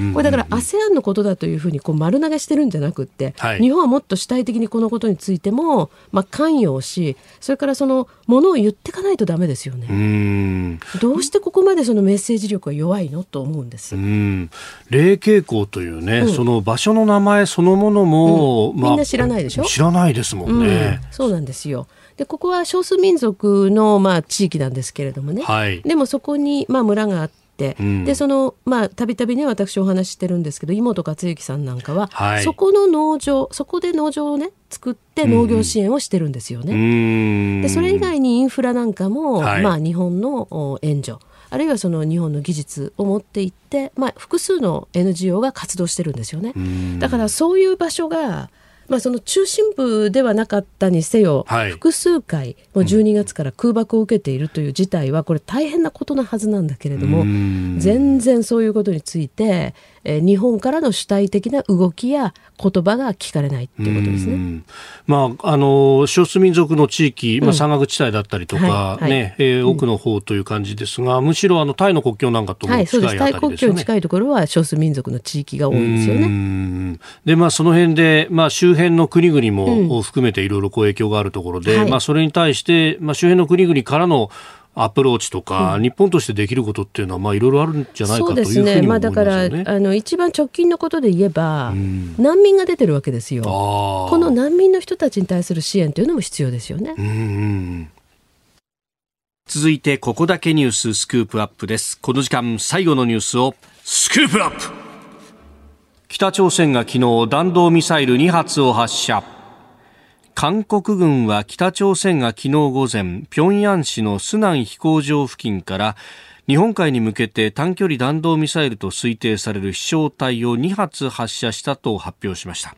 うんこれだから ASEAN のことだというふうにこう丸投げしてるんじゃなくって、はい。日本はもっと主体的にこのことについても、まあ、関与をしそれからそのものを言っていかないとダメですよね、うん。どうしてここまでそのメッセージ力が弱いのと思うんです、うん、霊傾向というね、うん。その場所の名前そのものも、うん。みんな知らないでしょ？知らないですもんね。うん。そうなんですよ。でここは少数民族のまあ地域なんですけれどもね、はい。でもそこにまあ村があって、うん。でそのまあたびたびね私お話ししてるんですけど妹克之さんなんかは、はい。そこの農場そこで農場をね作って農業支援をしてるんですようね。ん。でそれ以外にインフラなんかも、はい。まあ日本のお援助あるいはその日本の技術を持っていって、まあ、複数の NGO が活動してるんですよね。うん。だからそういう場所が、まあ、その中心部ではなかったにせよ、はい。複数回もう12月から空爆を受けているという事態はこれ大変なことなはずなんだけれども、うん。全然そういうことについて、えー日本からの主体的な動きや言葉が聞かれないっていうことですね。うんまあ、あの少数民族の地域、まあ、山岳地帯だったりとか、ねえー奥の方という感じですが、むしろあのタイの国境なんかともはい、そうです。タイ国境に。近いところは少数民族の地域が多いんですようね。んで、まあ、その辺で、まあ、周辺の国々も含めていろいろこう影響があるところで、はいまあ、それに対して、まあ、周辺の国々からのアプローチとか、日本としてできることっていうのは、まあ、いろいろあるんじゃないかそうというふうにですね。まあも思いますだから、よね。あの一番直近のことで言えば、ん難民が出てるわけですよ。この難民の人たちに対する支援というのも必要ですよね。うんうんうん続いて、ここだけニューススクープアップです。この時間、最後のニュースをスクープアップ北朝鮮が昨日、弾道ミサイル2発を発射。韓国軍は北朝鮮が昨日午前、平壌市のスナン飛行場付近から日本海に向けて短距離弾道ミサイルと推定される飛翔体を2発発射したと発表しました。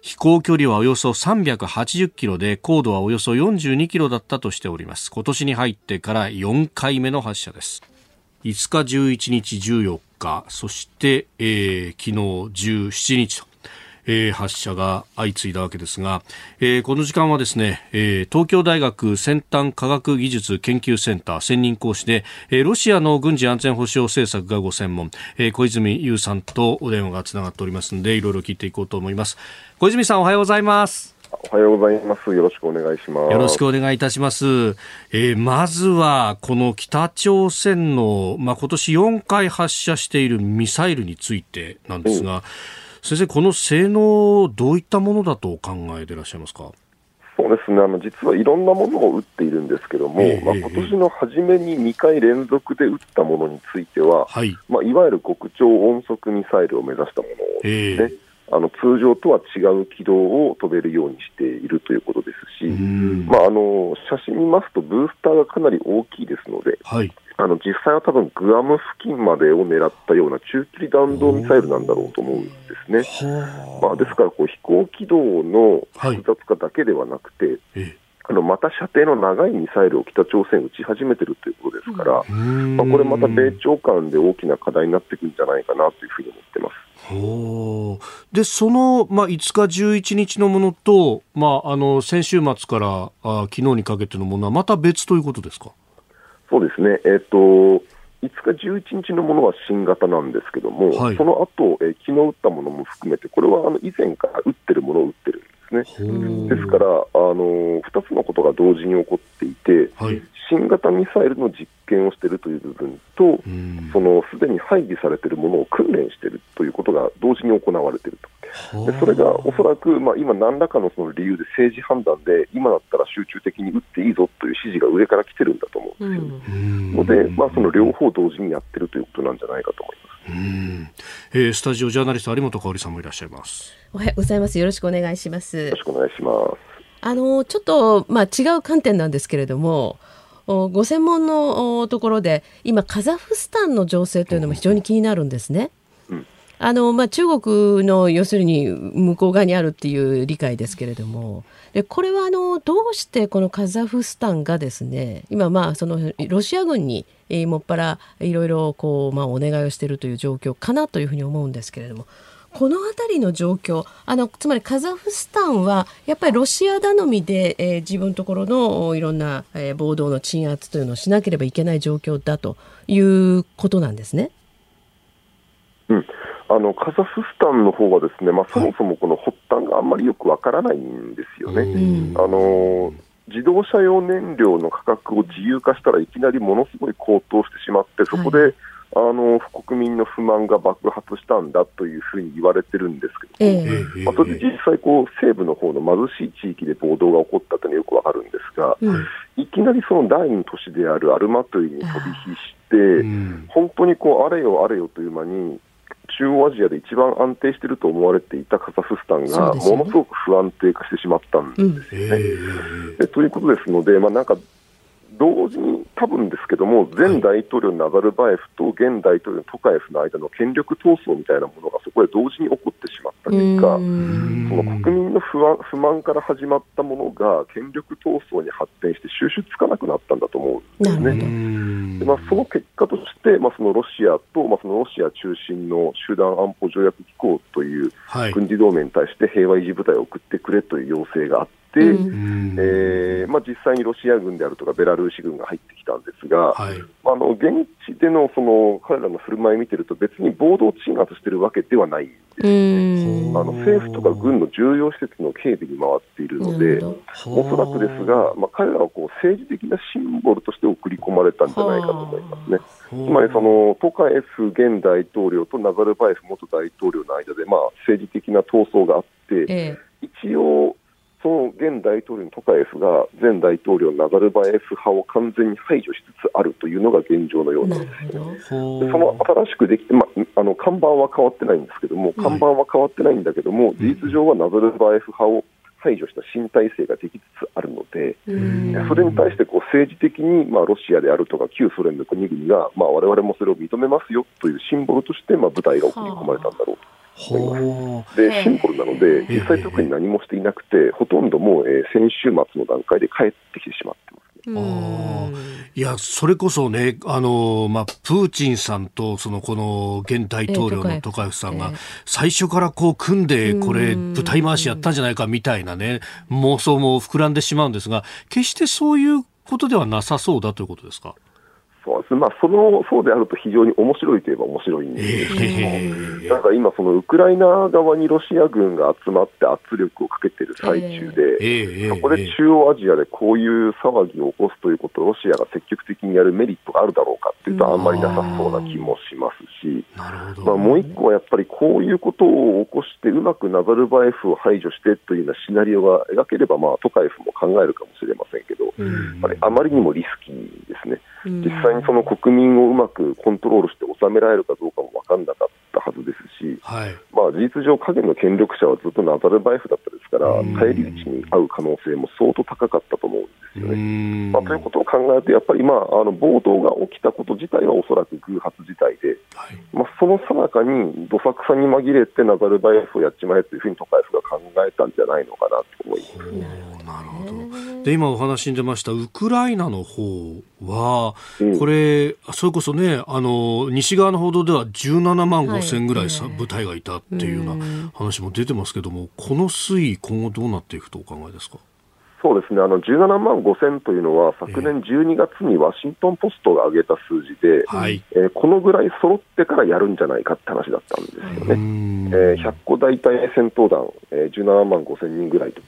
飛行距離はおよそ380キロで高度はおよそ42キロだったとしております。今年に入ってから4回目の発射です。5日、11日、14日、そして、えー昨日17日と。えー発射が相次いだわけですが、えーこの時間はですね、えー東京大学先端科学技術研究センター専任講師で、えーロシアの軍事安全保障政策がご専門、えー小泉悠さんとお電話がつながっておりますので、いろいろ聞いていこうと思います。小泉さんおはようございます。おはようございます。よろしくお願いします。よろしくお願いいたします。えーまずは、この北朝鮮の、まあ、今年4回発射しているミサイルについてなんですが、先生、この性能、どういったものだとお考えでいらっしゃいますか？そうですね。あの実はいろんなものを撃っているんですけども、ええまあ、今年の初めに2回連続で撃ったものについては、はい。まあ、いわゆる極超音速ミサイルを目指したものえですね。あの通常とは違う軌道を飛べるようにしているということですし、んまあ、あの写真見ますと、ブースターがかなり大きいですので、はい。あの実際は多分グアム付近までを狙ったような中距離弾道ミサイルなんだろうと思うんですね。まあ、ですからこう飛行軌道の複雑化だけではなくて、えあのまた射程の長いミサイルを北朝鮮撃ち始めてるということですから、ーまあ、これまた米朝間で大きな課題になっていくんじゃないかなというふうに思ってます。ほう。で、その、まあ、5日、11日のものと、まあ、あの、先週末からあ昨日にかけてのものはまた別ということですか？そうですね、えっと5日、11日のものは新型なんですけども、はい。その後、えー昨日撃ったものも含めて、これはあの以前から撃ってるものを撃ってるんですね。ですから、あの2つのことが同時に起こっていて、はい。新型ミサイルの実験をしているという部分と、うんそのすでに配備されているものを訓練しているということが同時に行われていると。でそれがおそらく、まあ、今、何らかのその理由で政治判断で、今だったら集中的に撃っていいぞという指示が上から来てるんだと思うんですよ。うんので、まあ、その両方同時にやってるということなんじゃないかと思います。うんえースタジオジャーナリスト有本香里さんもいらっしゃいます。おはようございます。よろしくお願いしますよろ。しくお願いします。あのちょっと、まあ、違う観点なんですけれどもおご専門のおところで今カザフスタンの情勢というのも非常に気になるんですね。うんあのまあ、中国の要するに向こう側にあるっていう理解ですけれども。でこれはあのどうしてこのカザフスタンがですね今まあそのロシア軍にえーもっぱらいろいろ、お願いをしているという状況かなというふうに思うんですけれども。この辺りの状況あのつまりカザフスタンはやっぱりロシア頼みで、えー、自分のところのいろんな、えー、暴動の鎮圧というのをしなければいけない状況だということなんですね。うん、あのカザフスタンの方はですね、まあ、そもそもこの発端があんまりよくわからないんですよね。あの自動車用燃料の価格を自由化したらいきなりものすごい高騰してしまって、そこで、はいあの国民の不満が爆発したんだというふうに言われてるんですけども、えー、まあ、それで実際こう、西部の方の貧しい地域で暴動が起こったというのはよくわかるんですが、うん、いきなりその第二都市であるアルマトイに飛び火して、うん、本当にこうあれよあれよという間に、中央アジアで一番安定していると思われていたカザフスタンがものすごく不安定化してしまったんですよね。うん、ということですので、まあ、なんか同時に多分ですけども、前大統領のナザルバエフと現大統領のトカエフの間の権力闘争みたいなものがそこで同時に起こってしまった結果、その国民の不安不満から始まったものが権力闘争に発展して収拾つかなくなったんだと思うんですね。でまあ、その結果として、まあ、そのロシアと、まあ、そのロシア中心の集団安保条約機構という軍事同盟に対して平和維持部隊を送ってくれという要請があって、うん、えー、まあ、実際にロシア軍であるとかベラルーシ軍が入ってきたんですが、はい、あの現地でのその彼らの振る舞いを見てると別に暴動鎮圧してるわけではないですね、あの政府とか軍の重要施設の警備に回っているので、おそらくですが、まあ、彼らはこう政治的なシンボルとして送り込まれたんじゃないかと思いますね。つまりそのトカエフ現大統領とナザルバエフ元大統領の間で、まあ、政治的な闘争があって、ええ、一応、その現大統領のトカエフが前大統領ナザルバエフ派を完全に排除しつつあるというのが現状のようなんですよ、ね、その新しくできて、まあ、あの看板は変わってないんですけども、看板は変わってないんだけども、事実上はナザルバエフ派を排除した新体制ができつつあるので、それに対してこう政治的に、まあ、ロシアであるとか旧ソ連の国々が、まあ、我々もそれを認めますよというシンボルとして、まあ、部隊が送り込まれたんだろうと。でシンボルなので、実際特に何もしていなくて、ほとんどもう、えー、先週末の段階で帰ってきてしまってます。あいや、それこそね、あの、まあ、プーチンさんと、その、この、現大統領のトカエフさんが、最初からこう、組んで、これ、舞台回しやったんじゃないか、みたいなね、妄想も膨らんでしまうんですが、決してそういうことではなさそうだということですか？そうですまあ、そのそうであると非常に面白いといえば面白いんですけど。も、え。ー、ただ今、そのウクライナ側にロシア軍が集まって圧力をかけている最中で、えー、そこで中央アジアでこういう騒ぎを起こすということをロシアが積極的にやるメリットがあるだろうかというと、あんまりなさそうな気もしますし、まあ、もう一個はやっぱりこういうことを起こして、うまくナザルバエフを排除してというようなシナリオが描ければ、まあ、トカエフも考えるかもしれませんけど、あまりにもリスキーですね。実際にその国民をうまくコントロールして収められるかどうかも分かんなかったはずですし、はい、まあ、事実上、影の権力者はずっとナザルバエフだったですから、返り討ちに遭う可能性も相当高かったと思うんですよね。まあ、ということを考えると、やっぱり、まあ、あの暴動が起きたこと自体はおそらく偶発事態で、はい、まあ、そのさなかにどさくさに紛れてナザルバエフをやっちまえというふうにトカエフが考えたんじゃないのかなと思います。なるほど。で今お話に出ましたウクライナの方は、これ、それこそねあの西側の報道では17万5千ぐらいさ、はい、部隊がいたっていうような話も出てますけども、この推移、今後どうなっていくとお考えですか？そうですね。あの17万5000というのは、昨年12月にワシントン・ポストが上げた数字で、はい、えー、このぐらい揃ってからやるんじゃないかって話だったんですよね、えー、100個大隊戦闘団、えー、17万5000人ぐらいと。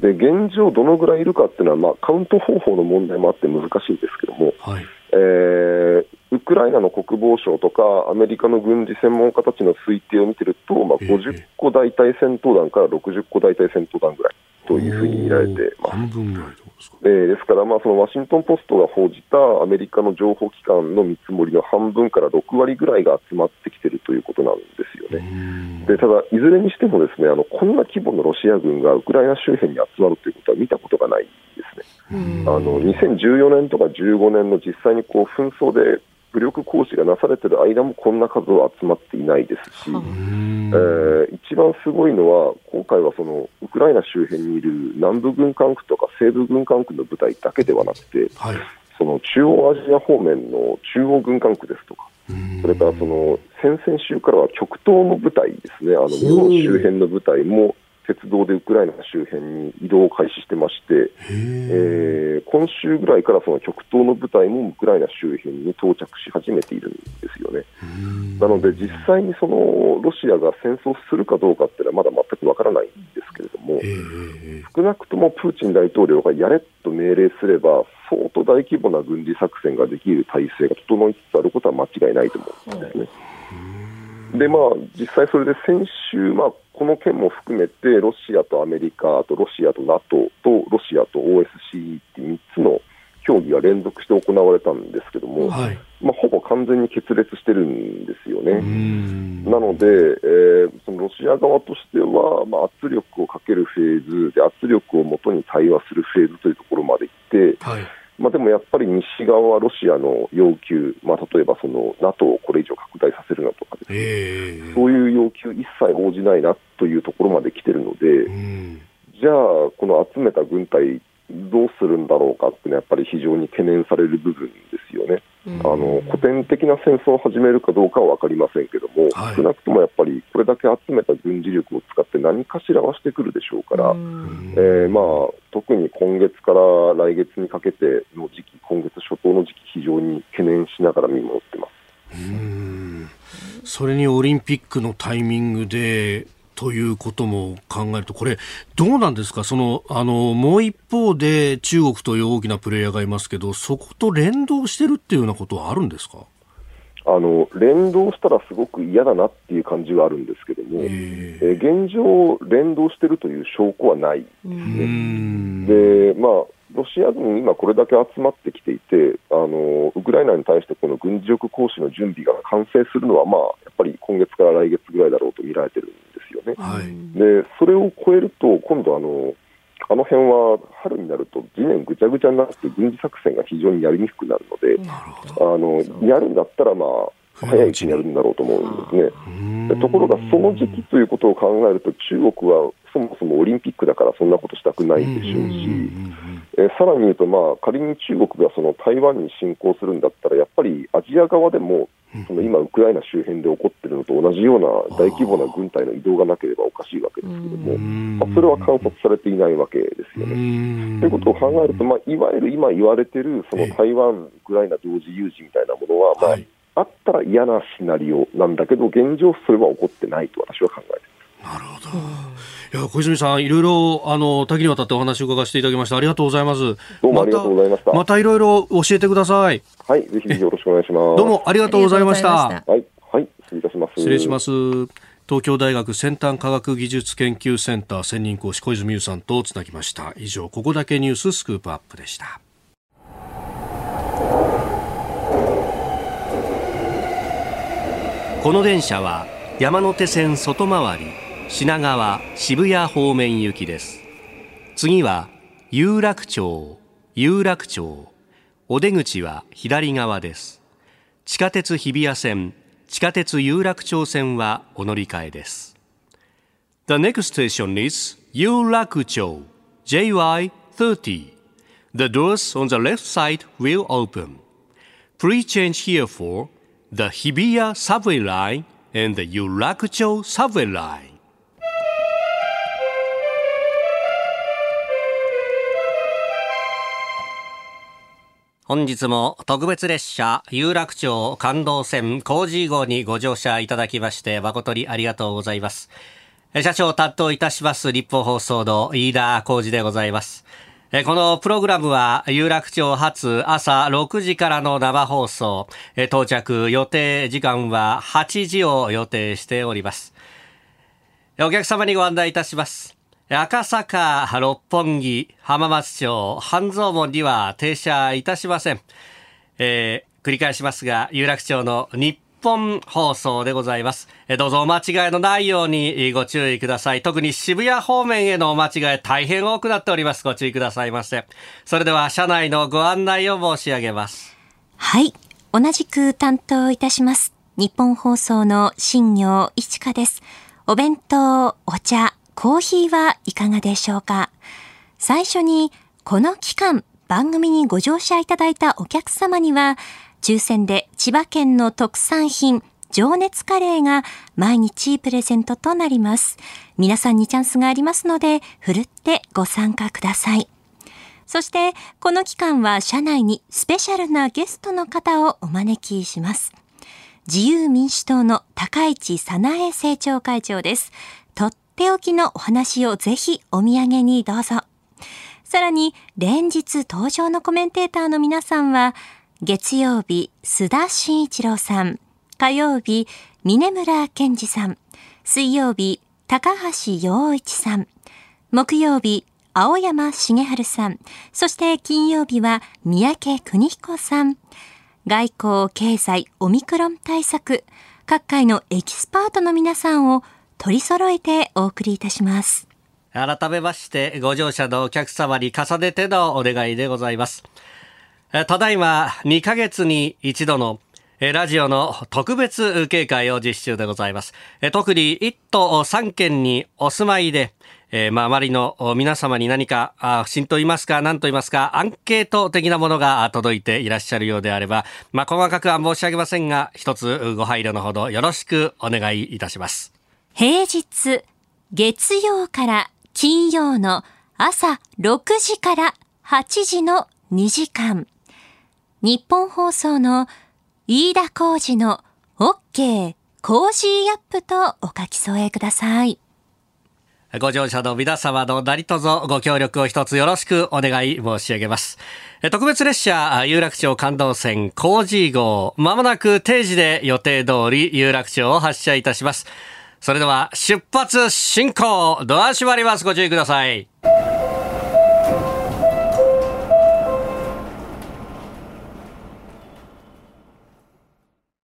で現状、どのぐらいいるかっていうのは、まあ、カウント方法の問題もあって難しいんですけども、はい、えー、ウクライナの国防省とかアメリカの軍事専門家たちの推定を見てると、まあ、50個大隊戦闘団から60個大隊戦闘団ぐらいというふうに見られてます。半分ぐらいですか、えー、ですから、まあ、そのワシントン・ポストが報じたアメリカの情報機関の見積もりの半分から6割ぐらいが集まってきているということなんですよね。でただ、いずれにしてもですねあのこんな規模のロシア軍がウクライナ周辺に集まるということは見たことがないですね。あの2014年とか15年の実際にこう紛争で武力行使がなされている間もこんな数は集まっていないですし、えー、一番すごいのは、今回はそのウクライナ周辺にいる南部軍管区とか西部軍管区の部隊だけではなくて、はい、その中央アジア方面の中央軍管区ですとか、それからその先々週からは極東の部隊ですね、あの日本周辺の部隊も鉄道でウクライナ周辺に移動を開始してまして、えー、今週ぐらいからその極東の部隊もウクライナ周辺に到着し始めているんですよね。なので、実際にそのロシアが戦争するかどうかっていうのはまだ全くわからないんですけれども、少なくともプーチン大統領がやれと命令すれば、相当大規模な軍事作戦ができる体制が整いつつあることは間違いないと思うんですね。でまあ、実際それで先週、まあ、この件も含めて、ロシアとアメリカ、あとロシアと NATO とロシアと OSCE って3つの協議が連続して行われたんですけども、はい、まあ、ほぼ完全に決裂してるんですよね。なので、えー、そのロシア側としては、まあ、圧力をかけるフェーズで、圧力をもとに対話するフェーズというところまでいって、はいまあ、でもやっぱり西側はロシアの要求、まあ、例えばその NATO をこれ以上拡大させるなとかね、えー、そういう要求一切応じないなというところまで来てるので、うん、じゃあ、この集めた軍隊、どうするんだろうかっていうのは、やっぱり非常に懸念される部分ですよね。あの古典的な戦争を始めるかどうかは分かりませんけども、はい、少なくともやっぱりこれだけ集めた軍事力を使って何かしらはしてくるでしょうから、えー、まあ、特に今月から来月にかけての時期、今月初頭の時期、非常に懸念しながら見守ってます。それにオリンピックのタイミングでということも考えると、これ、どうなんですか、そのあのもう一方で中国という大きなプレイヤーがいますけど、そこと連動してるっていうようなことはあるんですか？あの連動したらすごく嫌だなっていう感じはあるんですけども、えー、現状、連動してるという証拠はない。ですね。でまあロシア軍、今これだけ集まってきていて、あのウクライナに対してこの軍事力行使の準備が完成するのは、まあ、やっぱり今月から来月ぐらいだろうと見られてるんよね。はい、でそれを超えると、今度あの、あの辺は春になると地面ぐちゃぐちゃになって軍事作戦が非常にやりにくくなるので、あのやるんだったら、まあ、早いうちにやるんだろうと思うんですね。ところが、その時期ということを考えると、中国はそもそもオリンピックだからそんなことしたくないでしょうし、えー、さらに言うと、まあ、仮に中国がその台湾に侵攻するんだったら、やっぱりアジア側でも、その今、ウクライナ周辺で起こっているのと同じような大規模な軍隊の移動がなければおかしいわけですけれども、まあ、それは観察されていないわけですよね。ということを考えると、まあ、いわゆる今言われているその台湾、ウクライナ同時有事みたいなものは、まあ、あったら嫌なシナリオなんだけど、現状、それは起こってないと私は考えています。なるほど。いや小泉さん、いろいろあの多岐にわたってお話を伺わせていただきました。ありがとうございます。どうもありがとうございました。またいろいろ教えてください。はい、ぜひぜひよろしくお願いします。どうもありがとうございました。はい、はい、失礼いたします。失礼します。東京大学先端科学技術研究センター専任講師小泉優さんとつなぎました以上ここだけニューススクープアップでしたこの電車は山手線外回り品川渋谷方面行きです次は有楽町有楽町お出口は左側です地下鉄日比谷線地下鉄有楽町線はお乗り換えです。The next station is 有楽町 JY30. The doors on the left side will open. Please change here for the Hibiya subway line and the Yurakucho subway line. 本日も特別列車有楽町感動線工事号にご乗車いただきまして誠にありがとうございます。社長を担当いたします立法放送の飯田浩二でございます。このプログラムは有楽町発朝6時からの生放送、到着予定時間は8時を予定しております。お客様にご案内いたします。赤坂、六本木、浜松町、半蔵門には停車いたしません。えー、繰り返しますが、有楽町の日本放送でございます。どうぞお間違いのないようにご注意ください。特に渋谷方面へのお間違い大変多くなっております。ご注意くださいませ。それでは車内のご案内を申し上げます。はい。同じく担当いたします。日本放送の新業一華です。お弁当、お茶、コーヒーはいかがでしょうか？最初に、この期間、番組にご乗車いただいたお客様には、抽選で千葉県の特産品、情熱カレーが毎日プレゼントとなります。皆さんにチャンスがありますので、ふるってご参加ください。そして、この期間は社内にスペシャルなゲストの方をお招きします。自由民主党の高市早苗政調会長です。とっておきのお話をぜひお土産にどうぞ。さらに、連日登場のコメンテーターの皆さんは、月曜日、須田慎一郎さん、火曜日、峰村健二さん、水曜日、高橋洋一さん、木曜日、青山茂春さん、そして金曜日は三宅邦彦さん、外交、経済、オミクロン対策、各界のエキスパートの皆さんを取り揃えてお送りいたします。改めまして、ご乗車のお客様に重ねてのお願いでございます。ただいま2ヶ月に一度のラジオの特別警戒を実施中でございます。特に1都3県にお住まいで、えー、まあ、周りの皆様に何か、あ不審と言いますか、何と言いますか、アンケート的なものが届いていらっしゃるようであれば、まあ、細かくは申し上げませんが、一つご配慮のほどよろしくお願いいたします。平日、月曜から金曜の朝6時から8時の2時間。日本放送の飯田浩二の OK コージーアップとお書き添えください。ご乗車の皆様の何卒ご協力を一つよろしくお願い申し上げます。特別列車有楽町感動線工事号、まもなく定時で予定通り有楽町を発車いたします。それでは出発進行ドア閉まります。ご注意ください。